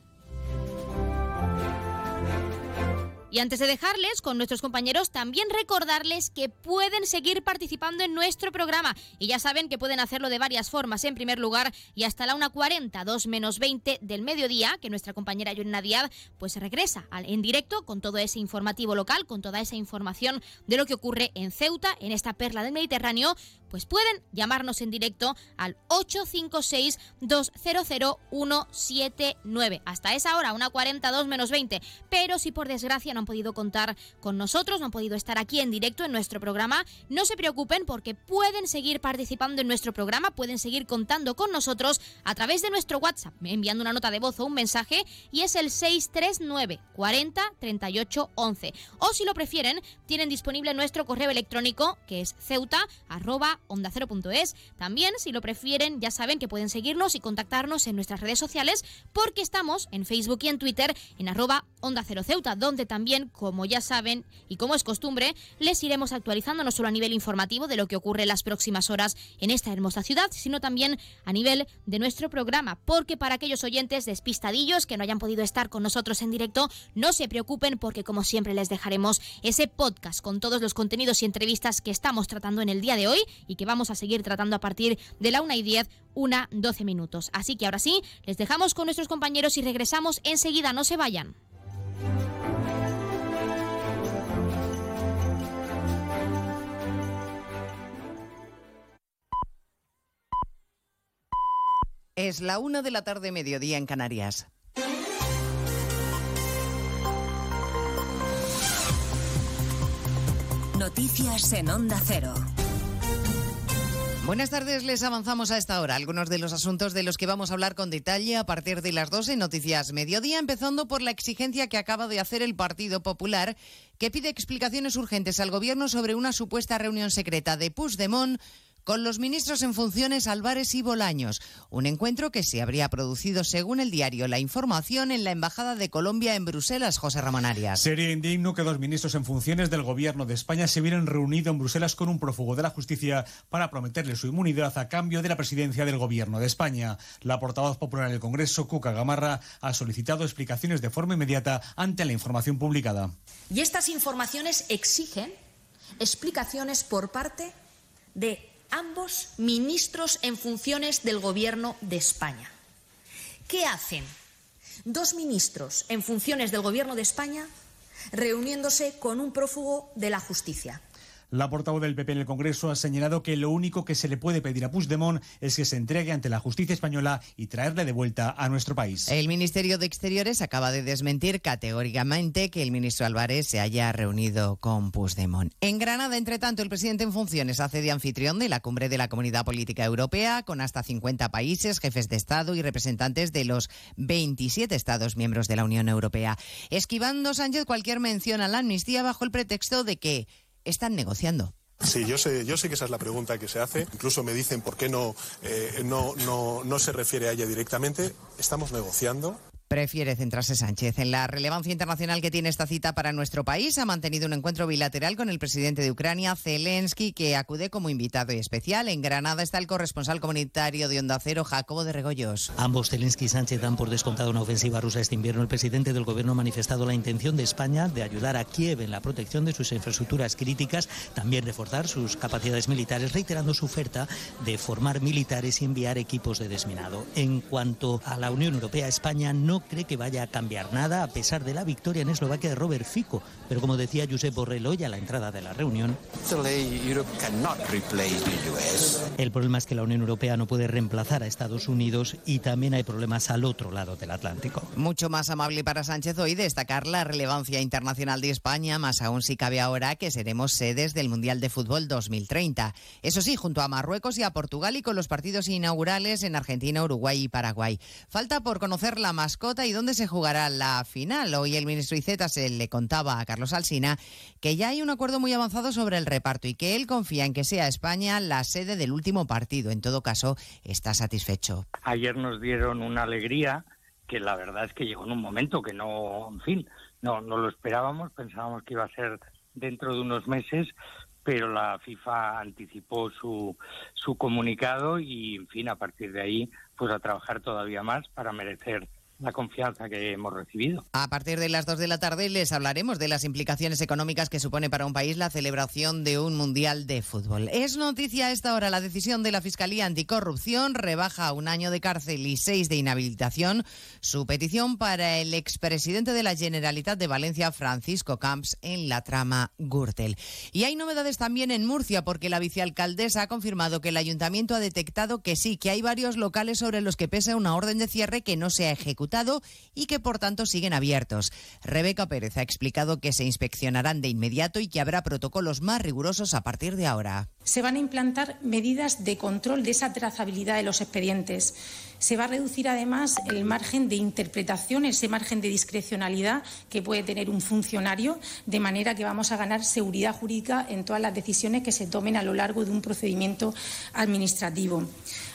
Y antes de dejarles con nuestros compañeros, también recordarles que pueden seguir participando en nuestro programa. Y ya saben que pueden hacerlo de varias formas. En primer lugar, y hasta la 1.40, 2 menos 20 del mediodía, que nuestra compañera Yolanda Díaz pues regresa en directo con todo ese informativo local, con toda esa información de lo que ocurre en Ceuta, en esta perla del Mediterráneo, pues pueden llamarnos en directo al 856-200-179. Hasta esa hora, una 42 menos 20. Pero si por desgracia no han podido contar con nosotros, no han podido estar aquí en directo en nuestro programa, no se preocupen porque pueden seguir participando en nuestro programa, pueden seguir contando con nosotros a través de nuestro WhatsApp, enviando una nota de voz o un mensaje y es el 639 40 38 11. O si lo prefieren, tienen disponible nuestro correo electrónico que es ceuta onda 0.es. También, si lo prefieren, ya saben que pueden seguirnos y contactarnos en nuestras redes sociales porque estamos en Facebook y en Twitter en arroba onda 0 ceuta, donde también, como ya saben y como es costumbre, les iremos actualizando no solo a nivel informativo de lo que ocurre en las próximas horas en esta hermosa ciudad, sino también a nivel de nuestro programa, porque para aquellos oyentes despistadillos que no hayan podido estar con nosotros en directo, no se preocupen porque como siempre les dejaremos ese podcast con todos los contenidos y entrevistas que estamos tratando en el día de hoy y que vamos a seguir tratando a partir de la 1 y 10, una 12 minutos. Así que ahora sí, les dejamos con nuestros compañeros y regresamos enseguida, no se vayan. Es la una de la tarde, mediodía en Canarias. Noticias en Onda Cero. Buenas tardes, les avanzamos a esta hora algunos de los asuntos de los que vamos a hablar con detalle a partir de las 12 Noticias Mediodía, empezando por la exigencia que acaba de hacer el Partido Popular, que pide explicaciones urgentes al Gobierno sobre una supuesta reunión secreta de Puigdemont con los ministros en funciones Álvarez y Bolaños. Un encuentro que se habría producido, según el diario La Información, en la Embajada de Colombia en Bruselas, José Ramón Arias. Sería indigno que dos ministros en funciones del Gobierno de España se hubieran reunido en Bruselas con un prófugo de la justicia para prometerle su inmunidad a cambio de la presidencia del Gobierno de España. La portavoz popular en el Congreso, Cuca Gamarra, ha solicitado explicaciones de forma inmediata ante la información publicada. Y estas informaciones exigen explicaciones por parte de ambos ministros en funciones del Gobierno de España. ¿Qué hacen dos ministros en funciones del Gobierno de España reuniéndose con un prófugo de la justicia? La portavoz del PP en el Congreso ha señalado que lo único que se le puede pedir a Puigdemont es que se entregue ante la justicia española y traerle de vuelta a nuestro país. El Ministerio de Exteriores acaba de desmentir categóricamente que el ministro Álvarez se haya reunido con Puigdemont. En Granada, entre tanto, el presidente en funciones hace de anfitrión de la cumbre de la Comunidad Política Europea con hasta 50 países, jefes de Estado y representantes de los 27 Estados miembros de la Unión Europea, esquivando Sánchez cualquier mención a la amnistía bajo el pretexto de que están negociando. Sí, yo sé, yo sé que esa es la pregunta que se hace. Incluso me dicen por qué no, eh, no, no, no se refiere a ella directamente. Estamos negociando. Prefiere centrarse Sánchez en la relevancia internacional que tiene esta cita para nuestro país. Ha mantenido un encuentro bilateral con el presidente de Ucrania, Zelensky, que acude como invitado especial. En Granada está el corresponsal comunitario de Onda Cero, Jacobo de Regoyos. Ambos, Zelensky y Sánchez, dan por descontado una ofensiva rusa este invierno. El presidente del gobierno ha manifestado la intención de España de ayudar a Kiev en la protección de sus infraestructuras críticas, también reforzar sus capacidades militares, reiterando su oferta de formar militares y enviar equipos de desminado. En cuanto a la Unión Europea, España no cree que vaya a cambiar nada a pesar de la victoria en Eslovaquia de Robert Fico. Pero como decía Josep Borrell hoy a la entrada de la reunión, el problema es que la Unión Europea no puede reemplazar a Estados Unidos y también hay problemas al otro lado del Atlántico. Mucho más amable para Sánchez hoy destacar la relevancia internacional de España, más aún si cabe ahora que seremos sedes del Mundial de Fútbol 2030. Eso sí, junto a Marruecos y a Portugal y con los partidos inaugurales en Argentina, Uruguay y Paraguay. Falta por conocer la mascota y dónde se jugará la final. Hoy el ministro Iceta se le contaba a Carlos Alsina que ya hay un acuerdo muy avanzado sobre el reparto y que él confía en que sea España la sede del último partido. En todo caso, está satisfecho. Ayer nos dieron una alegría que la verdad es que llegó en un momento que no, en fin, no, no lo esperábamos, pensábamos que iba a ser dentro de unos meses, pero la FIFA anticipó su, su comunicado y, en fin, a partir de ahí, pues a trabajar todavía más para merecer la confianza que hemos recibido. A partir de las 2 de la tarde les hablaremos de las implicaciones económicas que supone para un país la celebración de un Mundial de Fútbol. Es noticia a esta hora la decisión de la Fiscalía Anticorrupción, rebaja un año de cárcel y seis de inhabilitación su petición para el expresidente de la Generalitat de Valencia, Francisco Camps, en la trama Gürtel. Y hay novedades también en Murcia porque la vicealcaldesa ha confirmado que el ayuntamiento ha detectado que sí, que hay varios locales sobre los que pesa una orden de cierre que no se ha ejecutado y que por tanto siguen abiertos. Rebeca Pérez ha explicado que se inspeccionarán de inmediato y que habrá protocolos más rigurosos a partir de ahora. Se van a implantar medidas de control de esa trazabilidad de los expedientes. Se va a reducir además el margen de interpretación, ese margen de discrecionalidad que puede tener un funcionario, de manera que vamos a ganar seguridad jurídica en todas las decisiones que se tomen a lo largo de un procedimiento administrativo.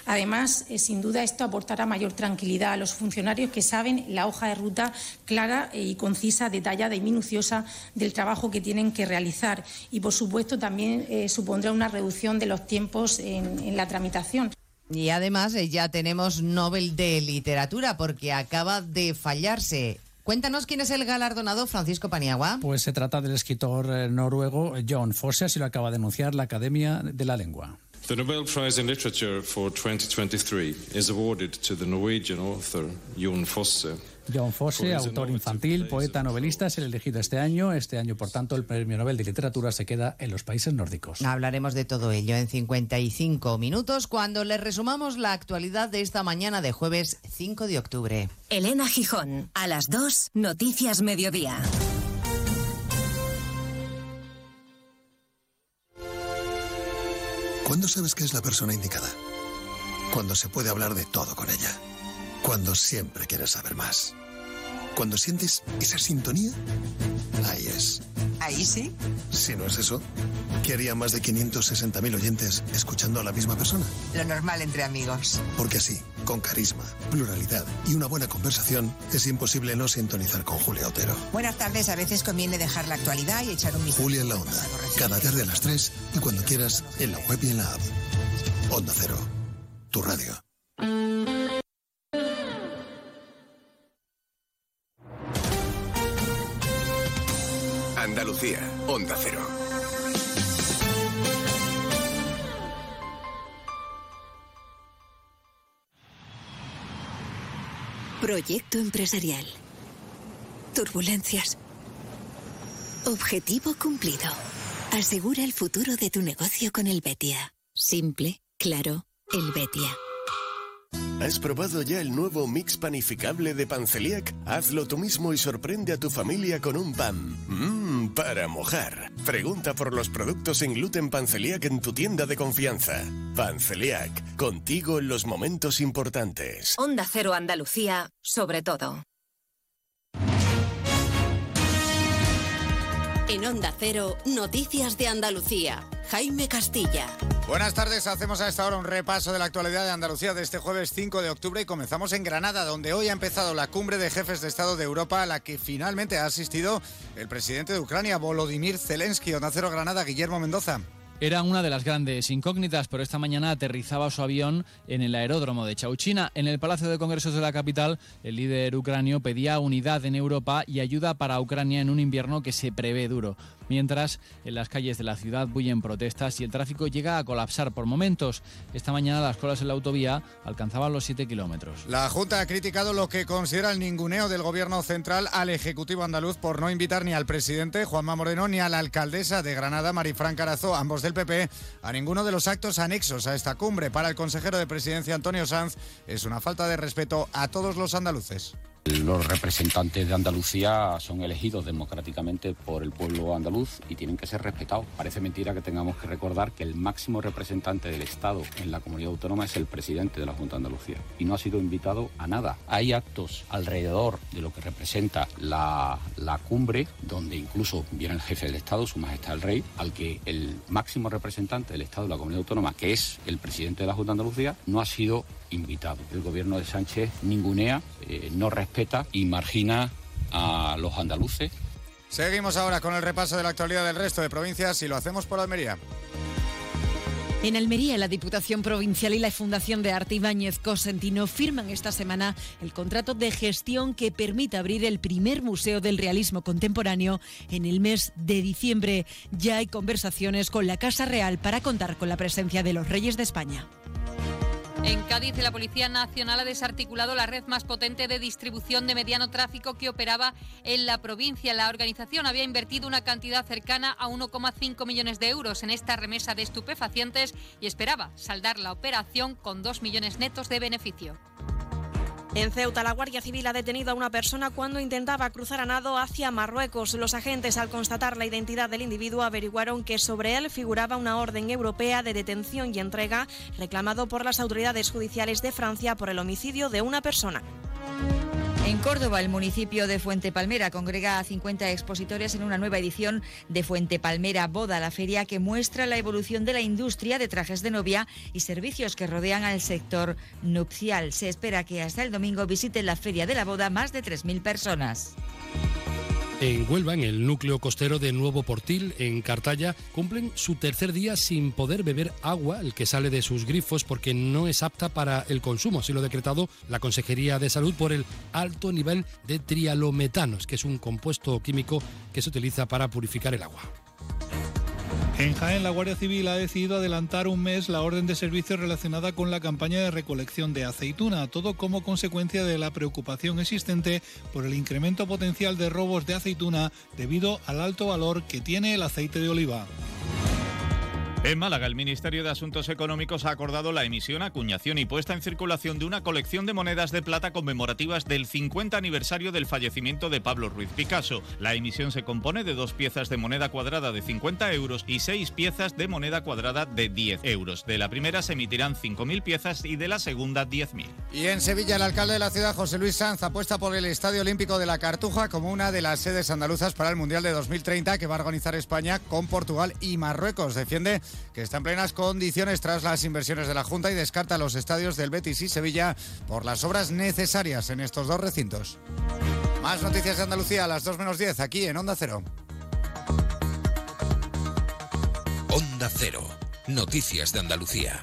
Además, eh, sin duda, esto aportará mayor tranquilidad a los funcionarios que saben la hoja de ruta clara y concisa, detallada y minuciosa del trabajo que tienen que realizar. Y, por supuesto, también eh, supondrá una reducción de los tiempos en, en la tramitación. Y además eh, ya tenemos Nobel de Literatura porque acaba de fallarse Cuéntanos quién es el galardonado Francisco Paniagua. Pues se trata del escritor eh, noruego John Fosse, así lo acaba de anunciar la Academia de la Lengua. The Nobel Prize in Literature for 2023 is awarded to the Norwegian author Jon Fosse. John Fosse, autor infantil, poeta, novelista, es el elegido este año. Este año, por tanto, el Premio Nobel de Literatura se queda en los países nórdicos. Hablaremos de todo ello en 55 minutos cuando les resumamos la actualidad de esta mañana de jueves 5 de octubre. Elena Gijón, a las 2, Noticias Mediodía. ¿Cuándo sabes que es la persona indicada? Cuando se puede hablar de todo con ella. Cuando siempre quieres saber más. Cuando sientes esa sintonía, ahí es. ¿Ahí sí? Si no es eso, ¿qué haría más de 560.000 oyentes escuchando a la misma persona? Lo normal entre amigos. Porque así, con carisma, pluralidad y una buena conversación, es imposible no sintonizar con Julia Otero. Buenas tardes, a veces conviene dejar la actualidad y echar un vistazo. Julia en la Onda, cada tarde a las 3 y cuando quieras, en la web y en la app. Onda Cero, tu radio. Andalucía, Onda Cero. Proyecto empresarial. Turbulencias. Objetivo cumplido. Asegura el futuro de tu negocio con el Betia. Simple, claro, el Betia. ¿Has probado ya el nuevo mix panificable de Panceliac? Hazlo tú mismo y sorprende a tu familia con un pan. Mmm, para mojar. Pregunta por los productos sin gluten Panceliac en tu tienda de confianza. Panceliac, contigo en los momentos importantes. Onda Cero Andalucía, sobre todo. En Onda Cero, Noticias de Andalucía. Jaime Castilla. Buenas tardes, hacemos a esta hora un repaso de la actualidad de Andalucía de este jueves 5 de octubre y comenzamos en Granada, donde hoy ha empezado la cumbre de jefes de Estado de Europa a la que finalmente ha asistido el presidente de Ucrania, Volodymyr Zelensky. Onda Cero Granada, Guillermo Mendoza. Era una de las grandes incógnitas, pero esta mañana aterrizaba su avión en el aeródromo de Chauchina. En el Palacio de Congresos de la capital, el líder ucranio pedía unidad en Europa y ayuda para Ucrania en un invierno que se prevé duro. Mientras, en las calles de la ciudad bullen protestas y el tráfico llega a colapsar por momentos. Esta mañana las colas en la autovía alcanzaban los 7 kilómetros. La Junta ha criticado lo que considera el ninguneo del Gobierno central al Ejecutivo andaluz por no invitar ni al presidente Juanma Moreno ni a la alcaldesa de Granada, Marifran Carazo, ambos del PP, a ninguno de los actos anexos a esta cumbre. Para el consejero de presidencia Antonio Sanz, es una falta de respeto a todos los andaluces. Los representantes de Andalucía son elegidos democráticamente por el pueblo andaluz y tienen que ser respetados. Parece mentira que tengamos que recordar que el máximo representante del Estado en la comunidad autónoma es el presidente de la Junta de Andalucía y no ha sido invitado a nada. Hay actos alrededor de lo que representa la, la cumbre donde incluso viene el jefe del Estado, su majestad el rey, al que el máximo representante del Estado de la comunidad autónoma, que es el presidente de la Junta de Andalucía, no ha sido invitado. El gobierno de Sánchez ningunea, eh, no respeta y margina a los andaluces. Seguimos ahora con el repaso de la actualidad del resto de provincias y lo hacemos por Almería. En Almería, la Diputación Provincial y la Fundación de Arte Ibáñez Cosentino firman esta semana el contrato de gestión que permite abrir el primer Museo del Realismo Contemporáneo en el mes de diciembre. Ya hay conversaciones con la Casa Real para contar con la presencia de los Reyes de España. En Cádiz, la Policía Nacional ha desarticulado la red más potente de distribución de mediano tráfico que operaba en la provincia. La organización había invertido una cantidad cercana a 1,5 millones de euros en esta remesa de estupefacientes y esperaba saldar la operación con 2 millones netos de beneficio. En Ceuta, la Guardia Civil ha detenido a una persona cuando intentaba cruzar a nado hacia Marruecos. Los agentes, al constatar la identidad del individuo, averiguaron que sobre él figuraba una orden europea de detención y entrega reclamado por las autoridades judiciales de Francia por el homicidio de una persona. En Córdoba, el municipio de Fuente Palmera congrega a 50 expositores en una nueva edición de Fuente Palmera Boda, la feria que muestra la evolución de la industria de trajes de novia y servicios que rodean al sector nupcial. Se espera que hasta el domingo visiten la feria de la boda más de 3.000 personas. En Huelva, en el núcleo costero de Nuevo Portil, en Cartaya, cumplen su tercer día sin poder beber agua, el que sale de sus grifos, porque no es apta para el consumo. Así lo ha decretado la Consejería de Salud por el alto nivel de trialometanos, que es un compuesto químico que se utiliza para purificar el agua. En Jaén, la Guardia Civil ha decidido adelantar un mes la orden de servicio relacionada con la campaña de recolección de aceituna, todo como consecuencia de la preocupación existente por el incremento potencial de robos de aceituna debido al alto valor que tiene el aceite de oliva. En Málaga, el Ministerio de Asuntos Económicos ha acordado la emisión, acuñación y puesta en circulación de una colección de monedas de plata conmemorativas del 50 aniversario del fallecimiento de Pablo Ruiz Picasso. La emisión se compone de dos piezas de moneda cuadrada de 50 euros y seis piezas de moneda cuadrada de 10 euros. De la primera se emitirán 5.000 piezas y de la segunda 10.000. Y en Sevilla, el alcalde de la ciudad, José Luis Sanz, apuesta por el Estadio Olímpico de la Cartuja como una de las sedes andaluzas para el Mundial de 2030 que va a organizar España con Portugal y Marruecos. Defiende que está en plenas condiciones tras las inversiones de la Junta y descarta los estadios del Betis y Sevilla por las obras necesarias en estos dos recintos. Más noticias de Andalucía a las 2 menos 10 aquí en Onda Cero. Onda Cero. Noticias de Andalucía.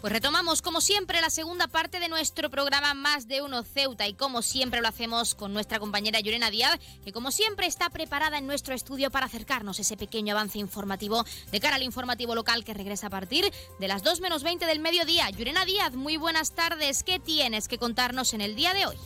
Pues retomamos como siempre la segunda parte de nuestro programa Más de Uno Ceuta y como siempre lo hacemos con nuestra compañera Llorena Díaz, que como siempre está preparada en nuestro estudio para acercarnos ese pequeño avance informativo de cara al informativo local que regresa a partir de las 2 menos 20 del mediodía. Llorena Díaz, muy buenas tardes. ¿Qué tienes que contarnos en el día de hoy?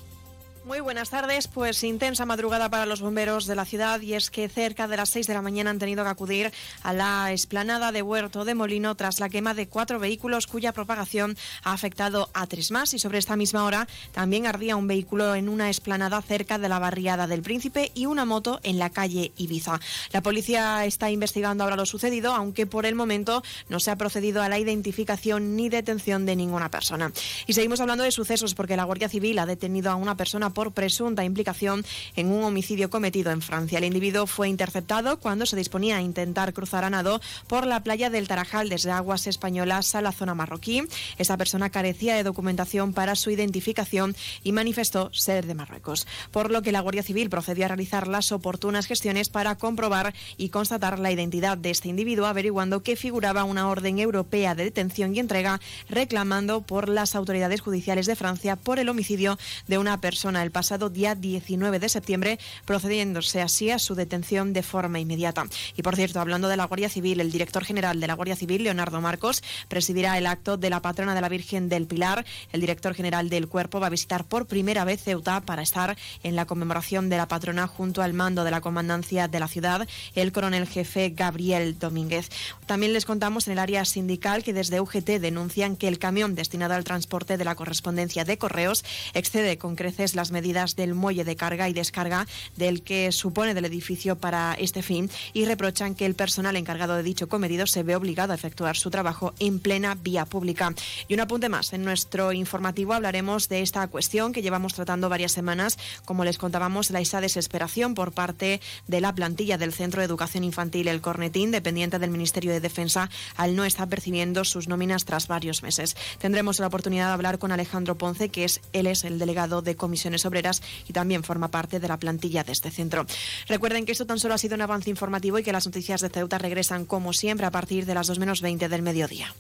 Muy buenas tardes, pues intensa madrugada para los bomberos de la ciudad y es que cerca de las 6 de la mañana han tenido que acudir a la esplanada de Huerto de Molino tras la quema de cuatro vehículos cuya propagación ha afectado a tres más y sobre esta misma hora también ardía un vehículo en una esplanada cerca de la barriada del Príncipe y una moto en la calle Ibiza. La policía está investigando ahora lo sucedido, aunque por el momento no se ha procedido a la identificación ni detención de ninguna persona. Y seguimos hablando de sucesos porque la Guardia Civil ha detenido a una persona por presunta implicación en un homicidio cometido en Francia. El individuo fue interceptado cuando se disponía a intentar cruzar a nado por la playa del Tarajal desde aguas españolas a la zona marroquí. Esa persona carecía de documentación para su identificación y manifestó ser de Marruecos, por lo que la Guardia Civil procedió a realizar las oportunas gestiones para comprobar y constatar la identidad de este individuo, averiguando que figuraba una orden europea de detención y entrega reclamando por las autoridades judiciales de Francia por el homicidio de una persona el pasado día 19 de septiembre, procediéndose así a su detención de forma inmediata. Y por cierto, hablando de la Guardia Civil, el director general de la Guardia Civil, Leonardo Marcos, presidirá el acto de la patrona de la Virgen del Pilar. El director general del cuerpo va a visitar por primera vez Ceuta para estar en la conmemoración de la patrona junto al mando de la comandancia de la ciudad, el coronel jefe Gabriel Domínguez. También les contamos en el área sindical que desde UGT denuncian que el camión destinado al transporte de la correspondencia de correos excede con creces las medidas del muelle de carga y descarga del que supone del edificio para este fin y reprochan que el personal encargado de dicho cometido se ve obligado a efectuar su trabajo en plena vía pública. Y un apunte más, en nuestro informativo hablaremos de esta cuestión que llevamos tratando varias semanas. Como les contábamos, la esa desesperación por parte de la plantilla del Centro de Educación Infantil El Cornetín, dependiente del Ministerio de Defensa, al no estar percibiendo sus nóminas tras varios meses. Tendremos la oportunidad de hablar con Alejandro Ponce, que es él es el delegado de comisiones Obreras y también forma parte de la plantilla de este centro. Recuerden que esto tan solo ha sido un avance informativo y que las noticias de Ceuta regresan como siempre a partir de las 2 menos 20 del mediodía.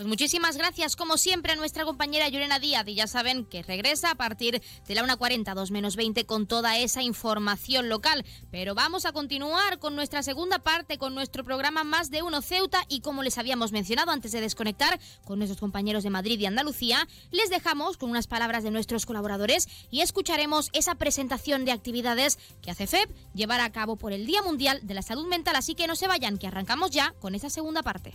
Pues muchísimas gracias, como siempre, a nuestra compañera Yurena Díaz. Y ya saben que regresa a partir de la 1.40, 2 menos 20, con toda esa información local. Pero vamos a continuar con nuestra segunda parte, con nuestro programa Más de Uno Ceuta. Y como les habíamos mencionado antes de desconectar con nuestros compañeros de Madrid y Andalucía, les dejamos con unas palabras de nuestros colaboradores y escucharemos esa presentación de actividades que hace FEB llevar a cabo por el Día Mundial de la Salud Mental. Así que no se vayan, que arrancamos ya con esa segunda parte.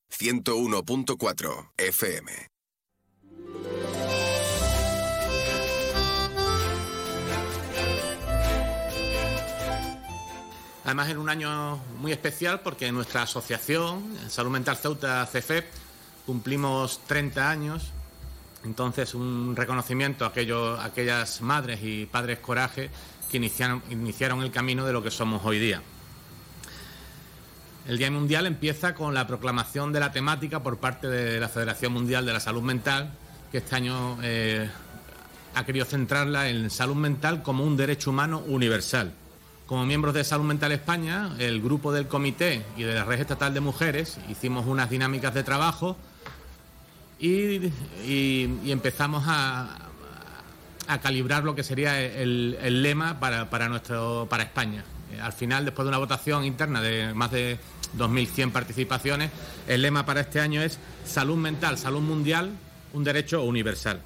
101.4 FM. Además, en un año muy especial porque nuestra asociación, Salud Mental Ceuta CFEP, cumplimos 30 años. Entonces, un reconocimiento a, a aquellas madres y padres coraje que iniciaron el camino de lo que somos hoy día. El Día Mundial empieza con la proclamación de la temática por parte de la Federación Mundial de la Salud Mental, que este año eh, ha querido centrarla en salud mental como un derecho humano universal. Como miembros de Salud Mental España, el grupo del comité y de la Red Estatal de Mujeres hicimos unas dinámicas de trabajo y, empezamos a, a calibrar lo que sería el, el lema para, para, nuestro, para España. Eh, Al final, después de una votación interna de más de 2.100 participaciones, el lema para este año es salud mental, salud mundial, un derecho universal.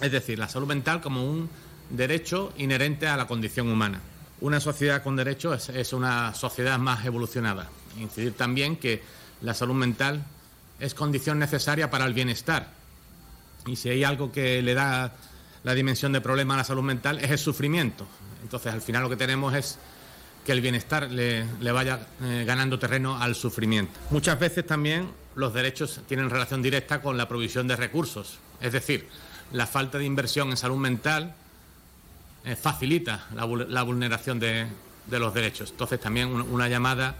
Es decir, la salud mental como un derecho inherente a la condición humana. Una sociedad con derechos es, es una sociedad más evolucionada. Incidir también que la salud mental es condición necesaria para el bienestar. Y si hay algo que le da la dimensión de problema a la salud mental es el sufrimiento. Entonces, al final lo que tenemos es que el bienestar le, vaya eh, ganando terreno al sufrimiento. Muchas veces también los derechos tienen relación directa con la provisión de recursos. Es decir, la falta de inversión en salud mental eh, facilita la, vul- la vulneración de, los derechos. Entonces, también un- una llamada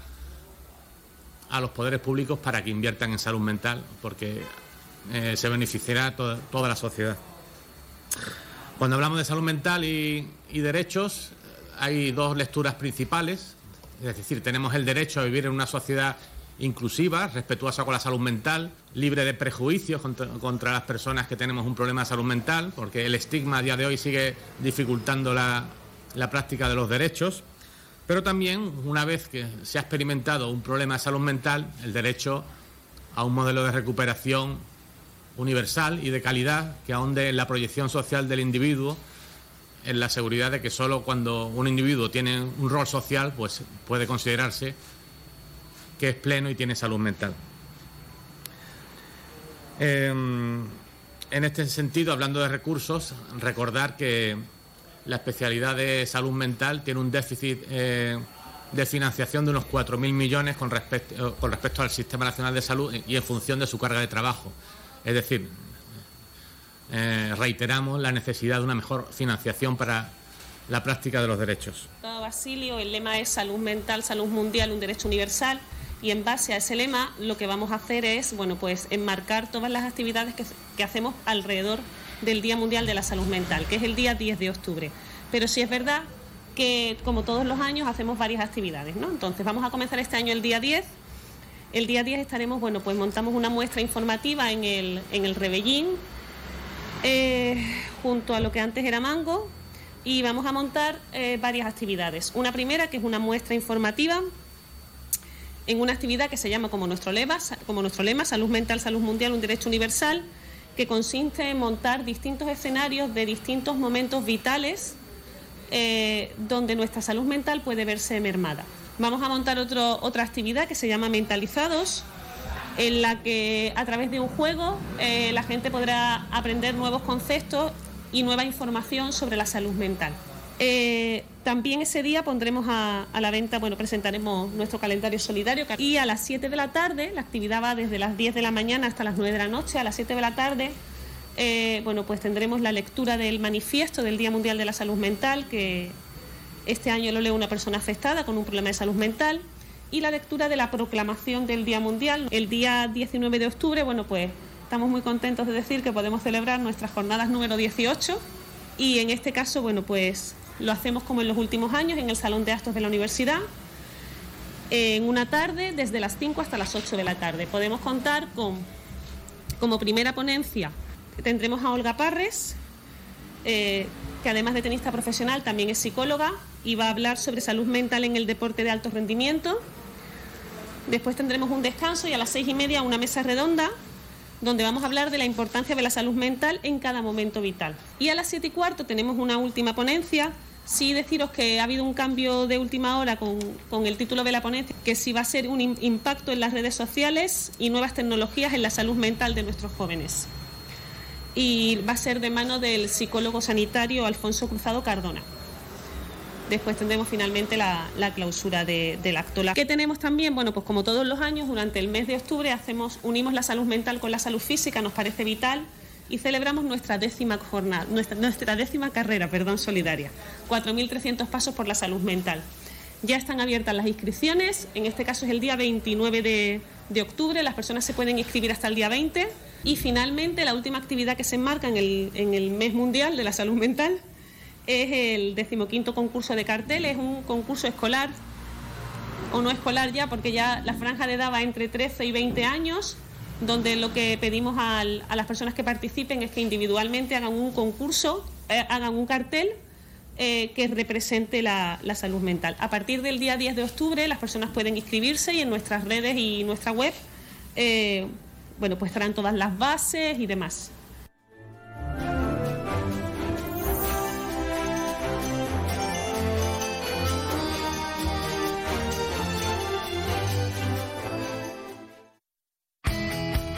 a los poderes públicos para que inviertan en salud mental, porque eh, se beneficiará to- toda la sociedad. Cuando hablamos de salud mental y derechos, hay dos lecturas principales. Es decir, tenemos el derecho a vivir en una sociedad inclusiva, respetuosa con la salud mental, libre de prejuicios contra, las personas que tenemos un problema de salud mental, porque el estigma a día de hoy sigue dificultando la, la práctica de los derechos. Pero también, una vez que se ha experimentado un problema de salud mental, el derecho a un modelo de recuperación universal y de calidad que ahonde en la proyección social del individuo, en la seguridad de que solo cuando un individuo tiene un rol social, pues puede considerarse que es pleno y tiene salud mental. Em, en este sentido, hablando de recursos, recordar que la especialidad de salud mental tiene un déficit eh, de financiación de unos 4.000 millones con respecto, con respecto al Sistema Nacional de Salud y en función de su carga de trabajo. Es decir, eh, reiteramos la necesidad de una mejor financiación para la práctica de los derechos. Basilio, el lema es salud mental, salud mundial, un derecho universal. Y en base a ese lema, lo que vamos a hacer es, bueno, pues enmarcar todas las actividades que, que hacemos alrededor del Día Mundial de la Salud Mental, que es el día 10 de octubre. Pero sí es verdad que, como todos los años, hacemos varias actividades, ¿no? Entonces, vamos a comenzar este año el día 10 el día 10 estaremos, bueno, pues montamos una muestra informativa en el, en el Rebellín, eh, junto a lo que antes era Mango, y vamos a montar eh, varias actividades. Una primera, que es una muestra informativa, en una actividad que se llama como nuestro lema, como nuestro lema Salud Mental, Salud Mundial, un Derecho Universal, que consiste en montar distintos escenarios de distintos momentos vitales eh, donde nuestra salud mental puede verse mermada. Vamos a montar otra actividad que se llama Mentalizados, en la que a través de un juego eh, la gente podrá aprender nuevos conceptos y nueva información sobre la salud mental. Eh, también ese día pondremos a, la venta, bueno, presentaremos nuestro calendario solidario y a las 7 de la tarde, la actividad va desde las 10 de la mañana hasta las 9 de la noche, a las 7 de la tarde, eh, bueno, pues tendremos la lectura del manifiesto del Día Mundial de la Salud Mental que este año lo lee una persona afectada con un problema de salud mental y la lectura de la proclamación del Día Mundial. El día 19 de octubre, bueno, pues estamos muy contentos de decir que podemos celebrar nuestras jornadas número 18 y en este caso, bueno, pues lo hacemos como en los últimos años en el Salón de Actos de la Universidad en una tarde desde las 5 hasta las 8 de la tarde. Podemos contar con, como primera ponencia, tendremos a Olga Parres, eh, que además de tenista profesional también es psicóloga y va a hablar sobre salud mental en el deporte de alto rendimiento. Después tendremos un descanso y a las seis y media una mesa redonda donde vamos a hablar de la importancia de la salud mental en cada momento vital. Y a las siete y cuarto tenemos una última ponencia. Sí deciros que ha habido un cambio de última hora con, con el título de la ponencia, que sí va a ser un impacto en las redes sociales y nuevas tecnologías en la salud mental de nuestros jóvenes y va a ser de mano del psicólogo sanitario Alfonso Cruzado Cardona. Después tendremos finalmente la, clausura del acto. ¿Qué tenemos también? Bueno, pues como todos los años, durante el mes de octubre hacemos, unimos la salud mental con la salud física, nos parece vital, y celebramos nuestra décima jornada, nuestra, décima carrera, perdón, solidaria. 4.300 pasos por la salud mental. Ya están abiertas las inscripciones, en este caso es el día 29 de, de octubre, las personas se pueden inscribir hasta el día 20 y finalmente, la última actividad que se enmarca en el mes mundial de la salud mental es el decimoquinto concurso de cartel. Es un concurso escolar o no escolar ya, porque ya la franja de edad va entre 13 y 20 años, donde lo que pedimos a las personas que participen es que individualmente hagan un concurso, eh, hagan un cartel eh, que represente la, salud mental. A partir del día 10 de octubre las personas pueden inscribirse y en nuestras redes y nuestra web eh, bueno, pues estarán todas las bases y demás.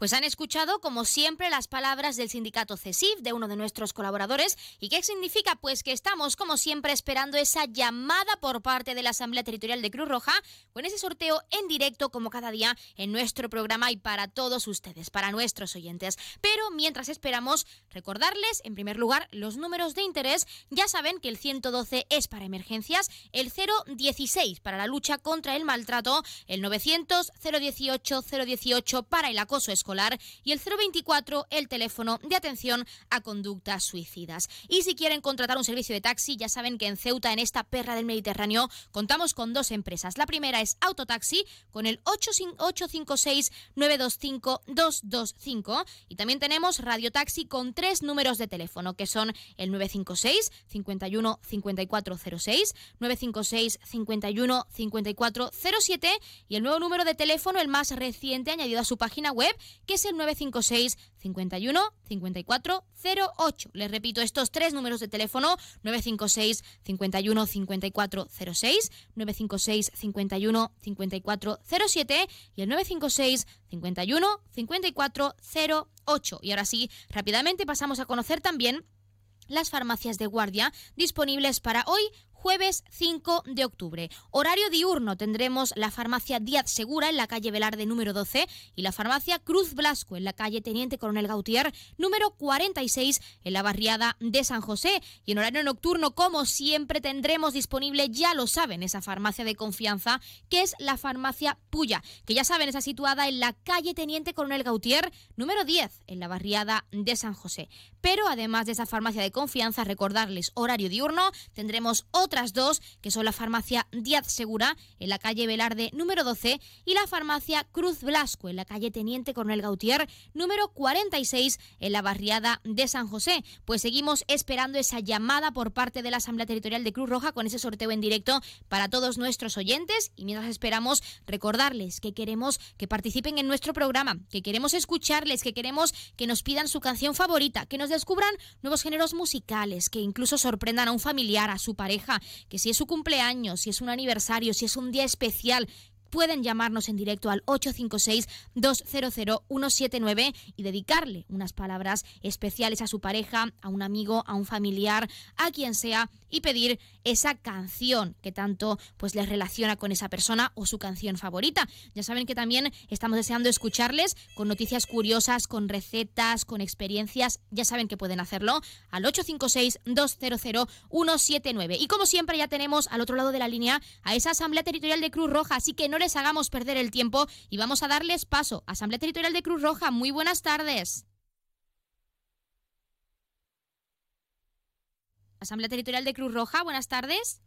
Pues han escuchado, como siempre, las palabras del sindicato CESIF, de uno de nuestros colaboradores. ¿Y qué significa? Pues que estamos, como siempre, esperando esa llamada por parte de la Asamblea Territorial de Cruz Roja con ese sorteo en directo, como cada día, en nuestro programa y para todos ustedes, para nuestros oyentes. Pero mientras esperamos, recordarles, en primer lugar, los números de interés. Ya saben que el 112 es para emergencias, el 016 para la lucha contra el maltrato, el 900 018 018 para el acoso escolar y el 024 el teléfono de atención a conductas suicidas. Y si quieren contratar un servicio de taxi, ya saben que en Ceuta, en esta perra del Mediterráneo, contamos con dos empresas. La primera es Autotaxi con el 856-925-225 y también tenemos Radio Taxi con tres números de teléfono que son el 956 51 5406, 956 51 5407 y el nuevo número de teléfono, el más reciente añadido a su página web, que es el 956 51 54 08. Les repito estos tres números de teléfono: 956 51 54 06, 956 51 54 07 y el 956 51 54 08. Y ahora sí, rápidamente pasamos a conocer también las farmacias de guardia disponibles para hoy, jueves 5 de octubre. Horario diurno tendremos la farmacia Díaz Segura en la calle Velarde número 12 y la farmacia Cruz Blasco en la calle Teniente Coronel Gautier número 46 en la barriada de San José. Y en horario nocturno, como siempre, tendremos disponible, ya lo saben, esa farmacia de confianza que es la farmacia Puya, que ya saben, está situada en la calle Teniente Coronel Gautier número 10 en la barriada de San José. Pero además de esa farmacia de confianza, recordarles horario diurno, tendremos otras dos, que son la farmacia Díaz Segura, en la calle Velarde número 12, y la farmacia Cruz Blasco, en la calle Teniente Coronel Gautier número 46, en la barriada de San José. Pues seguimos esperando esa llamada por parte de la Asamblea Territorial de Cruz Roja con ese sorteo en directo para todos nuestros oyentes. Y mientras esperamos, recordarles que queremos que participen en nuestro programa, que queremos escucharles, que queremos que nos pidan su canción favorita, que nos descubran nuevos géneros musicales, que incluso sorprendan a un familiar, a su pareja, que si es su cumpleaños, si es un aniversario, si es un día especial, pueden llamarnos en directo al 856-200-179 y dedicarle unas palabras especiales a su pareja, a un amigo, a un familiar, a quien sea y pedir esa canción que tanto pues les relaciona con esa persona o su canción favorita. Ya saben que también estamos deseando escucharles con noticias curiosas, con recetas, con experiencias. Ya saben que pueden hacerlo al 856-200-179. Y como siempre ya tenemos al otro lado de la línea a esa Asamblea Territorial de Cruz Roja, así que no les hagamos perder el tiempo y vamos a darles paso. Asamblea Territorial de Cruz Roja, muy buenas tardes. Asamblea Territorial de Cruz Roja, buenas tardes.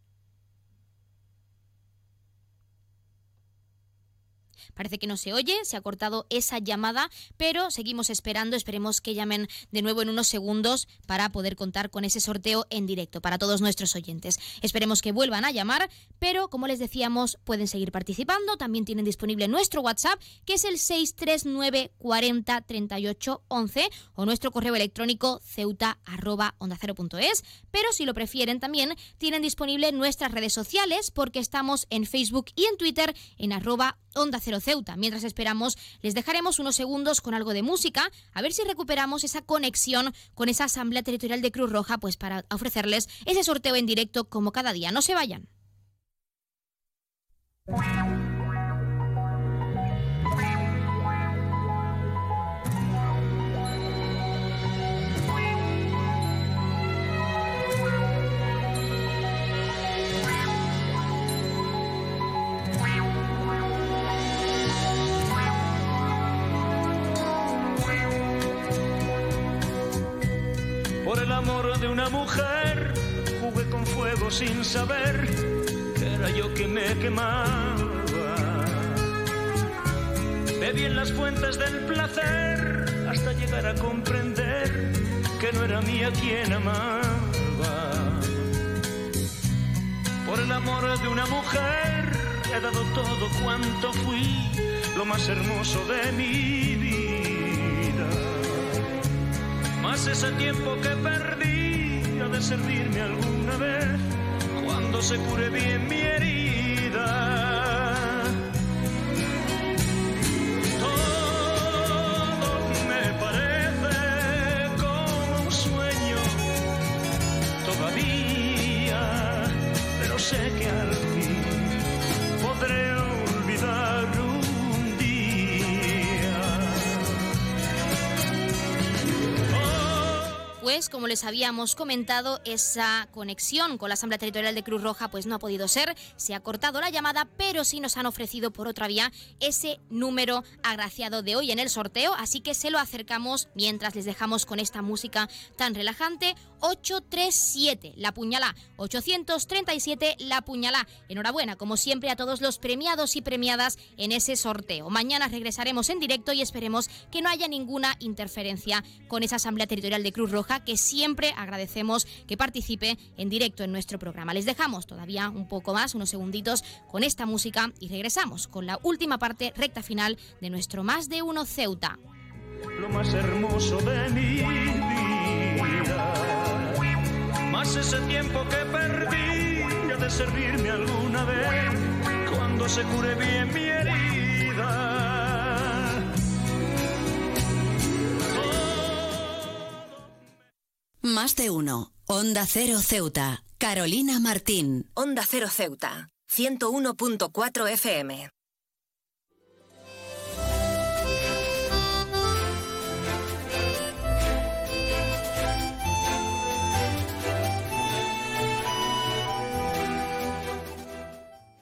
Parece que no se oye, se ha cortado esa llamada, pero seguimos esperando, esperemos que llamen de nuevo en unos segundos para poder contar con ese sorteo en directo para todos nuestros oyentes. Esperemos que vuelvan a llamar, pero como les decíamos, pueden seguir participando, también tienen disponible nuestro WhatsApp, que es el 639 40 38 11 o nuestro correo electrónico ceuta onda pero si lo prefieren también tienen disponible nuestras redes sociales porque estamos en Facebook y en Twitter en arroba Onda Ceuta. Mientras esperamos, les dejaremos unos segundos con algo de música, a ver si recuperamos esa conexión con esa Asamblea Territorial de Cruz Roja, pues para ofrecerles ese sorteo en directo como cada día. No se vayan. Saber que era yo que me quemaba. Bebí en las fuentes del placer hasta llegar a comprender que no era mía quien amaba. Por el amor de una mujer he dado todo cuanto fui, lo más hermoso de mi vida más ese tiempo que perdí ha de servirme alguna vez cuando se cure bien mi herida. Todo me parece como un sueño todavía, pero sé que al fin podré Pues, como les habíamos comentado, esa conexión con la Asamblea Territorial de Cruz Roja pues no ha podido ser, se ha cortado la llamada, pero sí nos han ofrecido por otra vía ese número agraciado de hoy en el sorteo, así que se lo acercamos mientras les dejamos con esta música tan relajante. 837, la puñalá, 837, la puñalá. Enhorabuena, como siempre, a todos los premiados y premiadas en ese sorteo. Mañana regresaremos en directo y esperemos que no haya ninguna interferencia con esa Asamblea Territorial de Cruz Roja que siempre agradecemos que participe en directo en nuestro programa. Les dejamos todavía un poco más, unos segunditos, con esta música y regresamos con la última parte recta final de nuestro Más de Uno Ceuta. lo más hermoso de mi vida. Servirme alguna vez cuando se cure bien mi herida. Más de uno. Onda Cero Ceuta. Carolina Martín. Onda Cero Ceuta, 101.4 FM.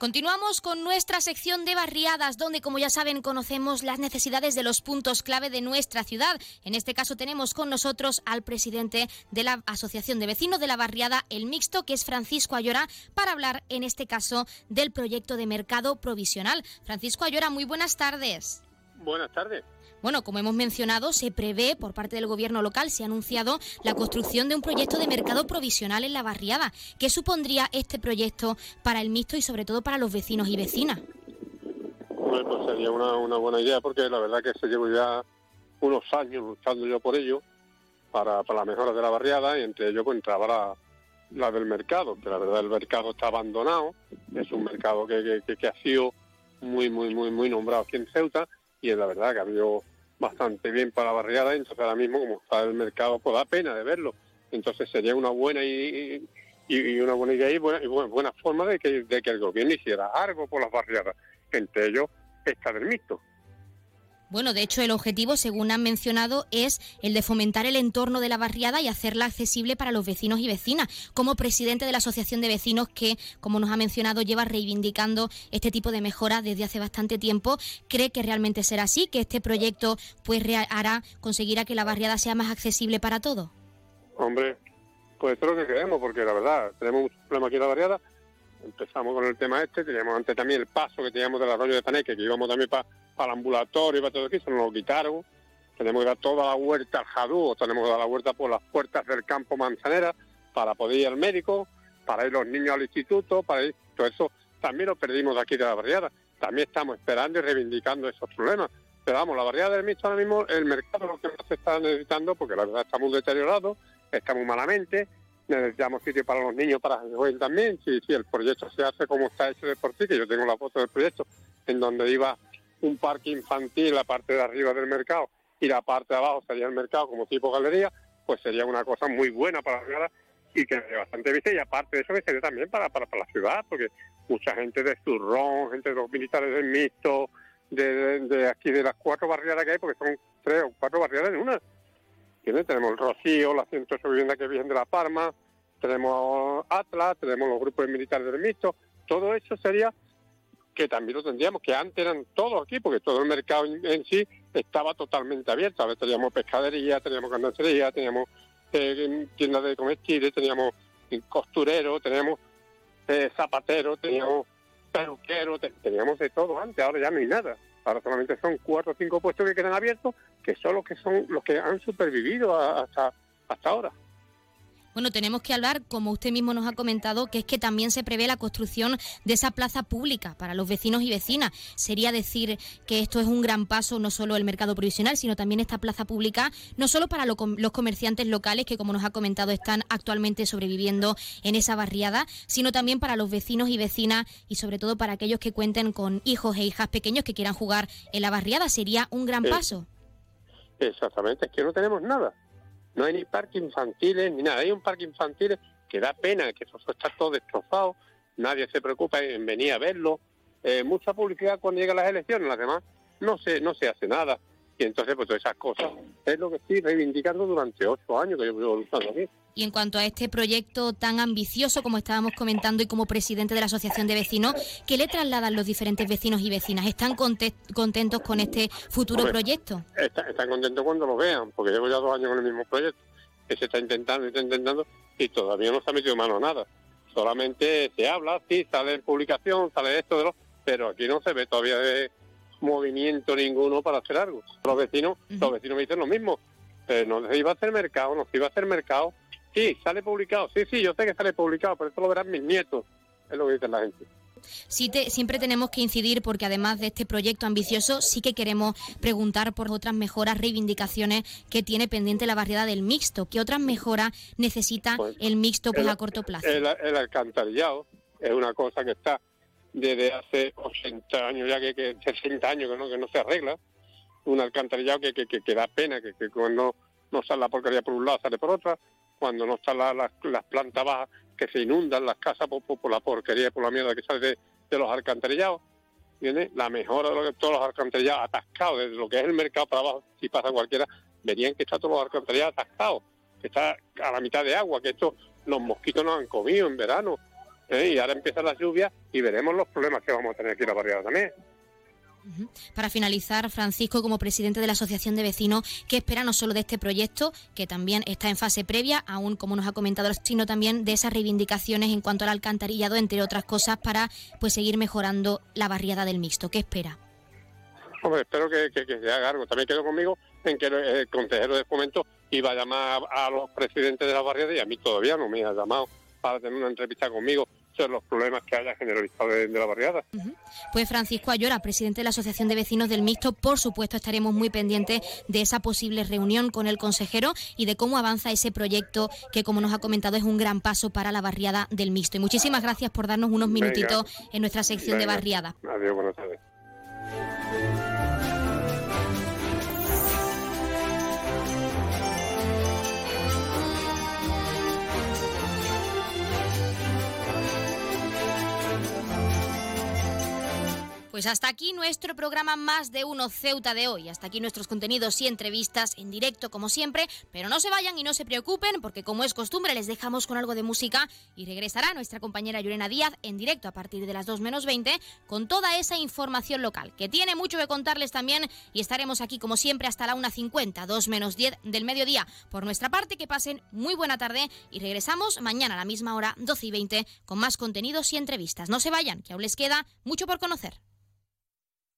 Continuamos con nuestra sección de barriadas, donde, como ya saben, conocemos las necesidades de los puntos clave de nuestra ciudad. En este caso tenemos con nosotros al presidente de la Asociación de Vecinos de la Barriada El Mixto, que es Francisco Ayora, para hablar, en este caso, del proyecto de mercado provisional. Francisco Ayora, muy buenas tardes. Buenas tardes. Bueno, como hemos mencionado, se prevé por parte del gobierno local, se ha anunciado la construcción de un proyecto de mercado provisional en la barriada. ¿Qué supondría este proyecto para el mixto y sobre todo para los vecinos y vecinas? Pues, pues sería una, buena idea porque la verdad que se llevo ya unos años luchando yo por ello para, para la mejora de la barriada y entre ellos pues entraba la, la del mercado, que la verdad el mercado está abandonado, es un mercado que- que- que ha sido muy, muy, muy, muy nombrado aquí en Ceuta y es la verdad que ha habido bastante bien para barriada, entonces ahora mismo como está el mercado, pues da pena de verlo. Entonces sería una buena y, una buena idea y buena, y buena, forma de que, de que el gobierno hiciera algo por las barriadas, entre ellos esta del mixto. Bueno, de hecho, el objetivo, según han mencionado, es el de fomentar el entorno de la barriada y hacerla accesible para los vecinos y vecinas. Como presidente de la Asociación de Vecinos que, como nos ha mencionado, lleva reivindicando este tipo de mejora desde hace bastante tiempo, ¿cree que realmente será así? ¿Que este proyecto pues hará, conseguirá que la barriada sea más accesible para todos? Hombre, pues esto es lo que queremos, porque la verdad, tenemos muchos problemas aquí en la barriada. Empezamos con el tema este, teníamos antes también el paso que teníamos del arroyo de Paneque, que íbamos también para el ambulatorio y para todo eso, nos lo quitaron. Tenemos que dar toda la vuelta al Jadú, tenemos que dar la vuelta por las puertas del campo Manzanera para poder ir al médico, para ir los niños al instituto, para ir, todo eso también lo perdimos de aquí de la barriada. También estamos esperando y reivindicando esos problemas. Pero vamos, la barriada del mixto ahora mismo, el mercado lo que más se está necesitando, porque la verdad está muy deteriorado, está muy malamente, necesitamos sitio para los niños para que jueguen también, si, si el proyecto se hace como está hecho de por sí, que yo tengo la foto del proyecto, en donde iba un parque infantil, la parte de arriba del mercado, y la parte de abajo sería el mercado como tipo galería, pues sería una cosa muy buena para la ciudad y que de bastante vista, y aparte de eso que sería también para, para, para la ciudad, porque mucha gente de Zurrón, gente de los militares del mixto, de, de- de aquí de las cuatro barriadas que hay, porque son tres o cuatro barriadas en una. ¿Entiendes? Tenemos el Rocío, la centro de vivienda que vienen de La Palma, tenemos Atlas, tenemos los grupos militares del mixto, todo eso sería que también lo tendríamos, que antes eran todos aquí, porque todo el mercado en, sí estaba totalmente abierto. A ver, teníamos pescadería, teníamos gandacería, teníamos eh, tiendas de comestibles, teníamos costureros, teníamos eh, zapateros, teníamos peluqueros, te- teníamos de todo antes, ahora ya no hay nada. Ahora solamente son cuatro o cinco puestos que quedan abiertos, que son los que son los que han supervivido hasta hasta ahora. Bueno, tenemos que hablar, como usted mismo nos ha comentado, que es que también se prevé la construcción de esa plaza pública para los vecinos y vecinas. Sería decir que esto es un gran paso, no solo el mercado provisional, sino también esta plaza pública, no solo para lo los comerciantes locales, que como nos ha comentado están actualmente sobreviviendo en esa barriada, sino también para los vecinos y vecinas y sobre todo para aquellos que cuenten con hijos e hijas pequeños que quieran jugar en la barriada. Sería un gran Eh, paso. Exactamente, es que no tenemos nada. No hay ni parque infantiles ni nada. Hay un parque infantil que da pena, que eso está todo destrozado. nadie se preocupa en venir a verlo. Eh, mucha publicidad cuando llegan las elecciones, las demás no se, no se hace nada. Y entonces, pues todas esas cosas es lo que estoy reivindicando durante ocho años que yo llevo luchando aquí. Y en cuanto a este proyecto tan ambicioso como estábamos comentando y como presidente de la Asociación de Vecinos, ¿qué le trasladan los diferentes vecinos y vecinas? ¿Están contentos con este futuro proyecto? están contentos cuando lo vean, porque llevo ya dos años con el mismo proyecto, que se está intentando, está intentando, y todavía no se ha metido mano a nada. Solamente se habla, sí, sale en publicación, sale esto, de lo, pero aquí no se ve todavía de movimiento ninguno para hacer algo. Los vecinos, los vecinos me dicen lo mismo, pero no se iba a hacer mercado, no se iba a hacer mercado Sí, sale publicado. Sí, sí, yo sé que sale publicado, pero esto lo verán mis nietos, es lo que dice la gente. Sí siempre tenemos que incidir porque además de este proyecto ambicioso sí que queremos preguntar por otras mejoras, reivindicaciones que tiene pendiente la barriada del mixto. ¿Qué otras mejoras necesita pues, el mixto pues, a corto plazo? El, alcantarillado es una cosa que está desde hace 80 años ya, que, que 60 años que no, que no se arregla. Un alcantarillado que, que, que da pena, que, cuando no sale la porquería por un lado sale por otra cuando no están las plantas bajas, que se inundan las casas por, la porquería por la mierda que sale de, los alcantarillados. La mejora de lo que todos los alcantarillados atascados, desde lo que es el mercado para abajo, si pasa cualquiera, verían que está todos los alcantarillados atascados, que está a la mitad de agua, que esto los mosquitos nos han comido en verano. ¿eh? Y ahora empiezan las lluvias y veremos los problemas que vamos a tener aquí en la barriada también. Para finalizar, Francisco, como presidente de la Asociación de Vecinos, ¿qué espera no solo de este proyecto, que también está en fase previa, aún como nos ha comentado, sino también de esas reivindicaciones en cuanto al alcantarillado, entre otras cosas, para pues seguir mejorando la barriada del mixto? ¿Qué espera? Hombre, espero que, se haga algo. También quedo conmigo en que el consejero de fomento iba a llamar a los presidentes de la barriada y a mí todavía no me ha llamado para tener una entrevista conmigo los problemas que haya generalizado de, la barriada. Pues Francisco Ayora, presidente de la Asociación de Vecinos del Mixto, por supuesto estaremos muy pendientes de esa posible reunión con el consejero y de cómo avanza ese proyecto que, como nos ha comentado, es un gran paso para la barriada del Mixto. Y muchísimas gracias por darnos unos minutitos en nuestra sección de barriada. Adiós, buenas tardes. Pues hasta aquí nuestro programa Más de Uno Ceuta de hoy. Hasta aquí nuestros contenidos y entrevistas en directo como siempre. Pero no se vayan y no se preocupen porque como es costumbre les dejamos con algo de música y regresará nuestra compañera Yurena Díaz en directo a partir de las 2 menos 20 con toda esa información local que tiene mucho que contarles también y estaremos aquí como siempre hasta la 1.50, 2 menos 10 del mediodía. Por nuestra parte que pasen muy buena tarde y regresamos mañana a la misma hora 12 y 20 con más contenidos y entrevistas. No se vayan que aún les queda mucho por conocer.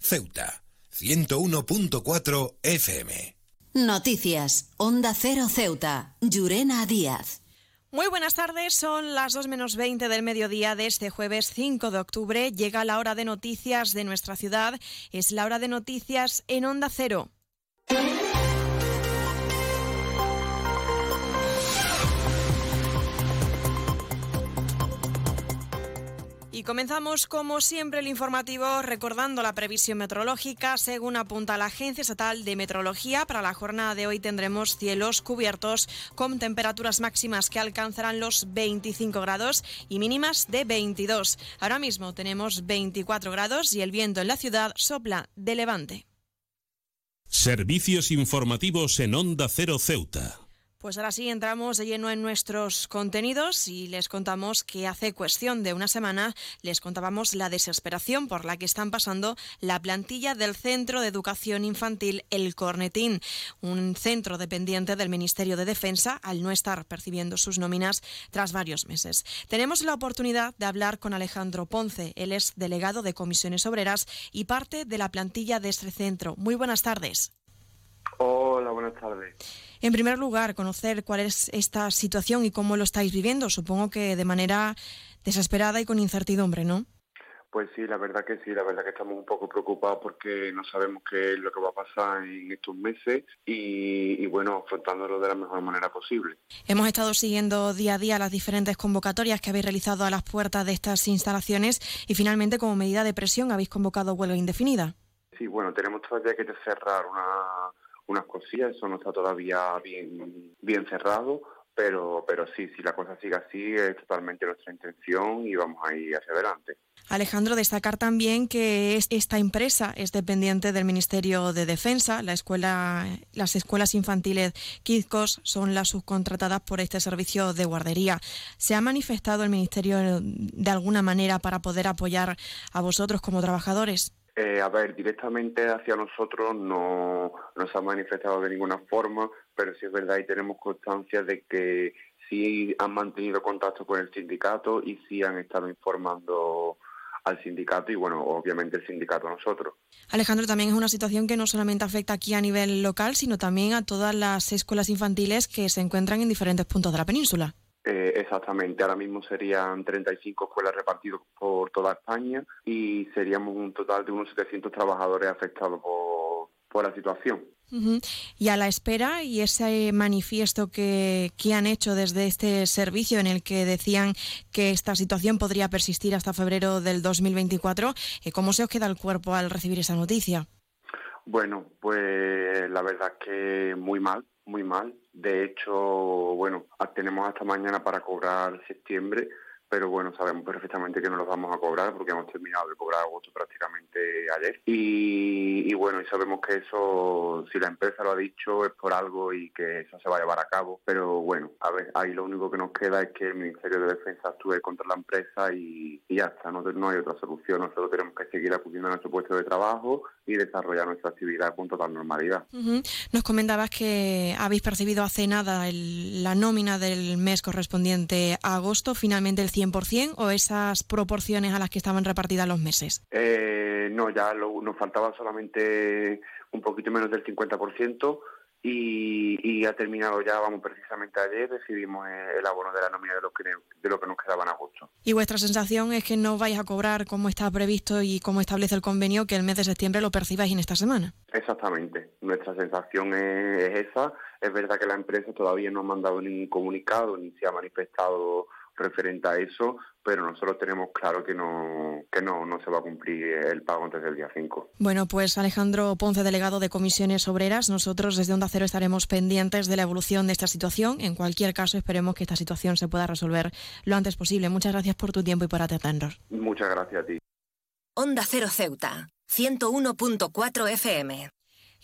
Ceuta. 101.4 FM. Noticias. Onda Cero Ceuta. Llurena Díaz. Muy buenas tardes, son las 2 menos 20 del mediodía de este jueves 5 de octubre. Llega la hora de noticias de nuestra ciudad. Es la hora de noticias en Onda Cero. Comenzamos como siempre el informativo recordando la previsión meteorológica. Según apunta la Agencia Estatal de Meteorología, para la jornada de hoy tendremos cielos cubiertos con temperaturas máximas que alcanzarán los 25 grados y mínimas de 22. Ahora mismo tenemos 24 grados y el viento en la ciudad sopla de levante. Servicios informativos en Onda Cero Ceuta. Pues ahora sí entramos de lleno en nuestros contenidos y les contamos que hace cuestión de una semana les contábamos la desesperación por la que están pasando la plantilla del Centro de Educación Infantil El Cornetín, un centro dependiente del Ministerio de Defensa al no estar percibiendo sus nóminas tras varios meses. Tenemos la oportunidad de hablar con Alejandro Ponce, él es delegado de comisiones obreras y parte de la plantilla de este centro. Muy buenas tardes. Hola, buenas tardes. En primer lugar, conocer cuál es esta situación y cómo lo estáis viviendo. Supongo que de manera desesperada y con incertidumbre, ¿no? Pues sí, la verdad que sí, la verdad que estamos un poco preocupados porque no sabemos qué es lo que va a pasar en estos meses y, y, bueno, afrontándolo de la mejor manera posible. Hemos estado siguiendo día a día las diferentes convocatorias que habéis realizado a las puertas de estas instalaciones y finalmente como medida de presión habéis convocado huelga indefinida. Sí, bueno, tenemos todavía que cerrar una unas cosillas, eso no está todavía bien, bien cerrado, pero, pero sí, si la cosa sigue así, es totalmente nuestra intención y vamos a ir hacia adelante. Alejandro, destacar también que esta empresa es dependiente del Ministerio de Defensa. La escuela, las escuelas infantiles Kidcos son las subcontratadas por este servicio de guardería. ¿Se ha manifestado el Ministerio de alguna manera para poder apoyar a vosotros como trabajadores? Eh, a ver, directamente hacia nosotros no, no se ha manifestado de ninguna forma, pero sí es verdad y tenemos constancia de que sí han mantenido contacto con el sindicato y sí han estado informando al sindicato y, bueno, obviamente el sindicato a nosotros. Alejandro, también es una situación que no solamente afecta aquí a nivel local, sino también a todas las escuelas infantiles que se encuentran en diferentes puntos de la península. Eh, exactamente, ahora mismo serían 35 escuelas repartidas por toda España y seríamos un total de unos 700 trabajadores afectados por, por la situación. Y a la espera y ese manifiesto que, que, han hecho desde este servicio en el que decían que esta situación podría persistir hasta febrero del 2024, eh, ¿cómo se os queda el cuerpo al recibir esa noticia? Bueno, pues la verdad que muy mal, muy mal. De hecho, bueno, tenemos hasta mañana para cobrar septiembre, pero bueno, sabemos perfectamente que no los vamos a cobrar porque hemos terminado de cobrar agosto prácticamente ayer. Y, y, bueno, y sabemos que eso, si la empresa lo ha dicho, es por algo y que eso se va a llevar a cabo. Pero bueno, a ver, ahí lo único que nos queda es que el Ministerio de Defensa actúe contra la empresa y, y ya está, no, no hay otra solución. Nosotros tenemos que seguir acudiendo a nuestro puesto de trabajo y desarrollar nuestra actividad con total normalidad. Nos comentabas que habéis percibido hace nada el, la nómina del mes correspondiente a agosto, finalmente el 100% o esas proporciones a las que estaban repartidas los meses? Eh, no, ya lo, nos faltaba solamente un poquito menos del 50%. Y, y, ha terminado ya, vamos, precisamente ayer recibimos el abono de la nómina de lo que, de lo que nos quedaban a agosto. ¿Y vuestra sensación es que no vais a cobrar como está previsto y como establece el convenio, que el mes de septiembre lo percibáis en esta semana? Exactamente, nuestra sensación es, es esa. Es verdad que la empresa todavía no ha mandado ningún comunicado ni se ha manifestado referente a eso, pero nosotros tenemos claro que no que no, no se va a cumplir el pago antes del día 5. Bueno, pues Alejandro Ponce, delegado de Comisiones Obreras, nosotros desde Onda Cero estaremos pendientes de la evolución de esta situación. En cualquier caso, esperemos que esta situación se pueda resolver lo antes posible. Muchas gracias por tu tiempo y por atendernos. Muchas gracias a ti. Onda Cero Ceuta, 101.4 FM.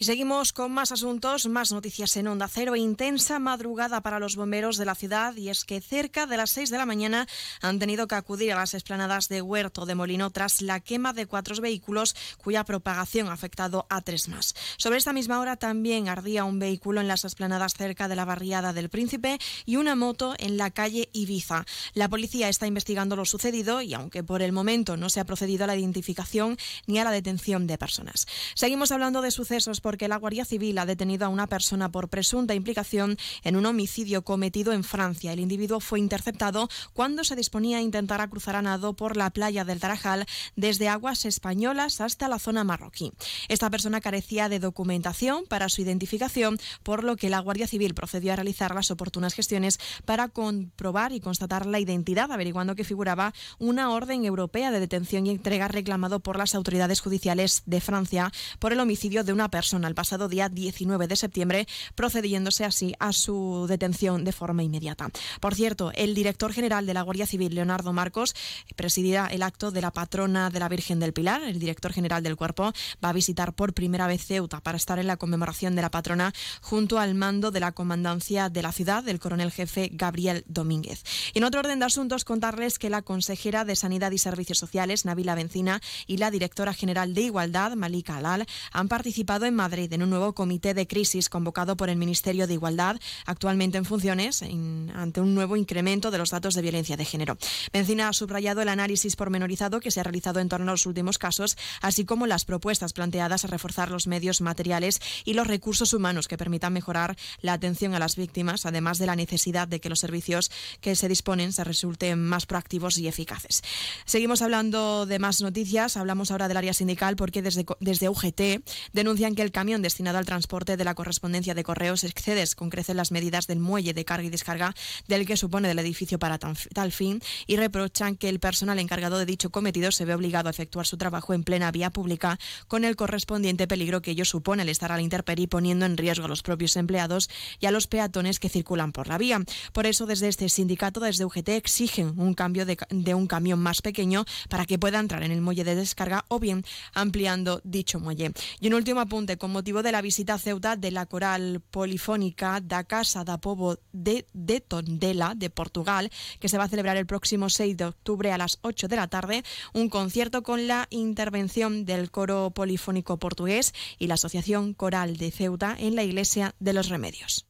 Y seguimos con más asuntos, más noticias en Onda Cero. Intensa madrugada para los bomberos de la ciudad y es que cerca de las 6 de la mañana han tenido que acudir a las esplanadas de Huerto de Molino tras la quema de cuatro vehículos cuya propagación ha afectado a tres más. Sobre esta misma hora también ardía un vehículo en las esplanadas cerca de la barriada del Príncipe y una moto en la calle Ibiza. La policía está investigando lo sucedido y aunque por el momento no se ha procedido a la identificación ni a la detención de personas. Seguimos hablando de sucesos porque la Guardia Civil ha detenido a una persona por presunta implicación en un homicidio cometido en Francia. El individuo fue interceptado cuando se disponía a intentar cruzar a nado por la playa del Tarajal desde aguas españolas hasta la zona marroquí. Esta persona carecía de documentación para su identificación, por lo que la Guardia Civil procedió a realizar las oportunas gestiones para comprobar y constatar la identidad, averiguando que figuraba una orden europea de detención y entrega reclamado por las autoridades judiciales de Francia por el homicidio de una persona al pasado día 19 de septiembre, procediéndose así a su detención de forma inmediata. Por cierto, el director general de la Guardia Civil, Leonardo Marcos, presidirá el acto de la patrona de la Virgen del Pilar. El director general del cuerpo va a visitar por primera vez Ceuta para estar en la conmemoración de la patrona junto al mando de la comandancia de la ciudad, del coronel jefe Gabriel Domínguez. En otro orden de asuntos, contarles que la consejera de Sanidad y Servicios Sociales, Nabila Bencina, y la directora general de Igualdad, Malika Alal, han participado en Madrid en un nuevo comité de crisis convocado por el Ministerio de Igualdad, actualmente en funciones, ante un nuevo incremento de los datos de violencia de género. Bencina ha subrayado el análisis pormenorizado que se ha realizado en torno a los últimos casos, así como las propuestas planteadas a reforzar los medios materiales y los recursos humanos que permitan mejorar la atención a las víctimas, además de la necesidad de que los servicios que se disponen se resulten más proactivos y eficaces. Seguimos hablando de más noticias. Hablamos ahora del área sindical porque desde, desde UGT denuncian que el camión destinado al transporte de la correspondencia de correos excede con creces las medidas del muelle de carga y descarga del que supone del edificio para tal fin y reprochan que el personal encargado de dicho cometido se ve obligado a efectuar su trabajo en plena vía pública con el correspondiente peligro que ello supone al estar al interperí poniendo en riesgo a los propios empleados y a los peatones que circulan por la vía. Por eso desde este sindicato, desde UGT, exigen un cambio de, de un camión más pequeño para que pueda entrar en el muelle de descarga o bien ampliando dicho muelle. Y un último apunte, como motivo de la visita a Ceuta de la coral polifónica da Casa da Povo de, de Tondela, de Portugal, que se va a celebrar el próximo 6 de octubre a las 8 de la tarde, un concierto con la intervención del coro polifónico portugués y la Asociación Coral de Ceuta en la Iglesia de los Remedios.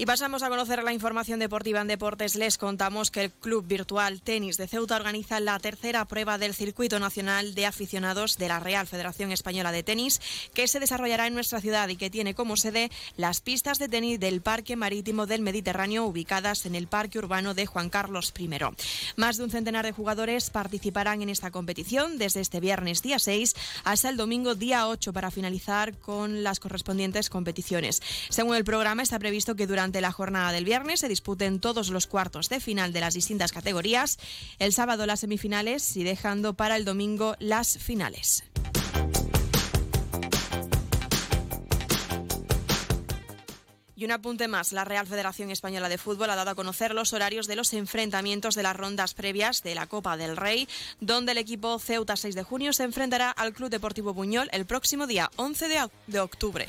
Y pasamos a conocer la información deportiva en deportes. Les contamos que el Club Virtual Tenis de Ceuta organiza la tercera prueba del Circuito Nacional de Aficionados de la Real Federación Española de Tenis, que se desarrollará en nuestra ciudad y que tiene como sede las pistas de tenis del Parque Marítimo del Mediterráneo ubicadas en el Parque Urbano de Juan Carlos I. Más de un centenar de jugadores participarán en esta competición desde este viernes día 6 hasta el domingo día 8 para finalizar con las correspondientes competiciones. Según el programa, está previsto que durante durante la jornada del viernes se disputen todos los cuartos de final de las distintas categorías, el sábado las semifinales y dejando para el domingo las finales. Y un apunte más, la Real Federación Española de Fútbol ha dado a conocer los horarios de los enfrentamientos de las rondas previas de la Copa del Rey, donde el equipo Ceuta 6 de junio se enfrentará al Club Deportivo Buñol el próximo día 11 de octubre.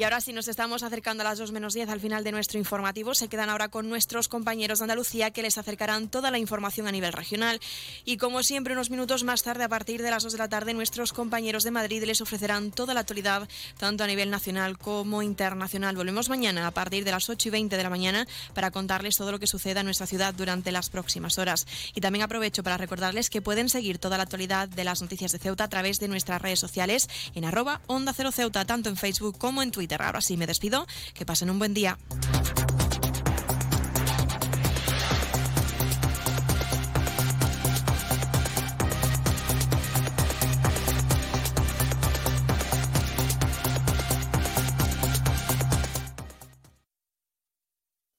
Y ahora sí nos estamos acercando a las 2 menos 10 al final de nuestro informativo. Se quedan ahora con nuestros compañeros de Andalucía que les acercarán toda la información a nivel regional. Y como siempre, unos minutos más tarde, a partir de las 2 de la tarde, nuestros compañeros de Madrid les ofrecerán toda la actualidad, tanto a nivel nacional como internacional. Volvemos mañana a partir de las 8 y 20 de la mañana para contarles todo lo que suceda en nuestra ciudad durante las próximas horas. Y también aprovecho para recordarles que pueden seguir toda la actualidad de las noticias de Ceuta a través de nuestras redes sociales en arroba Onda Cero Ceuta, tanto en Facebook como en Twitter. Inglaterra. Ahora me despido. Que pasen un buen día.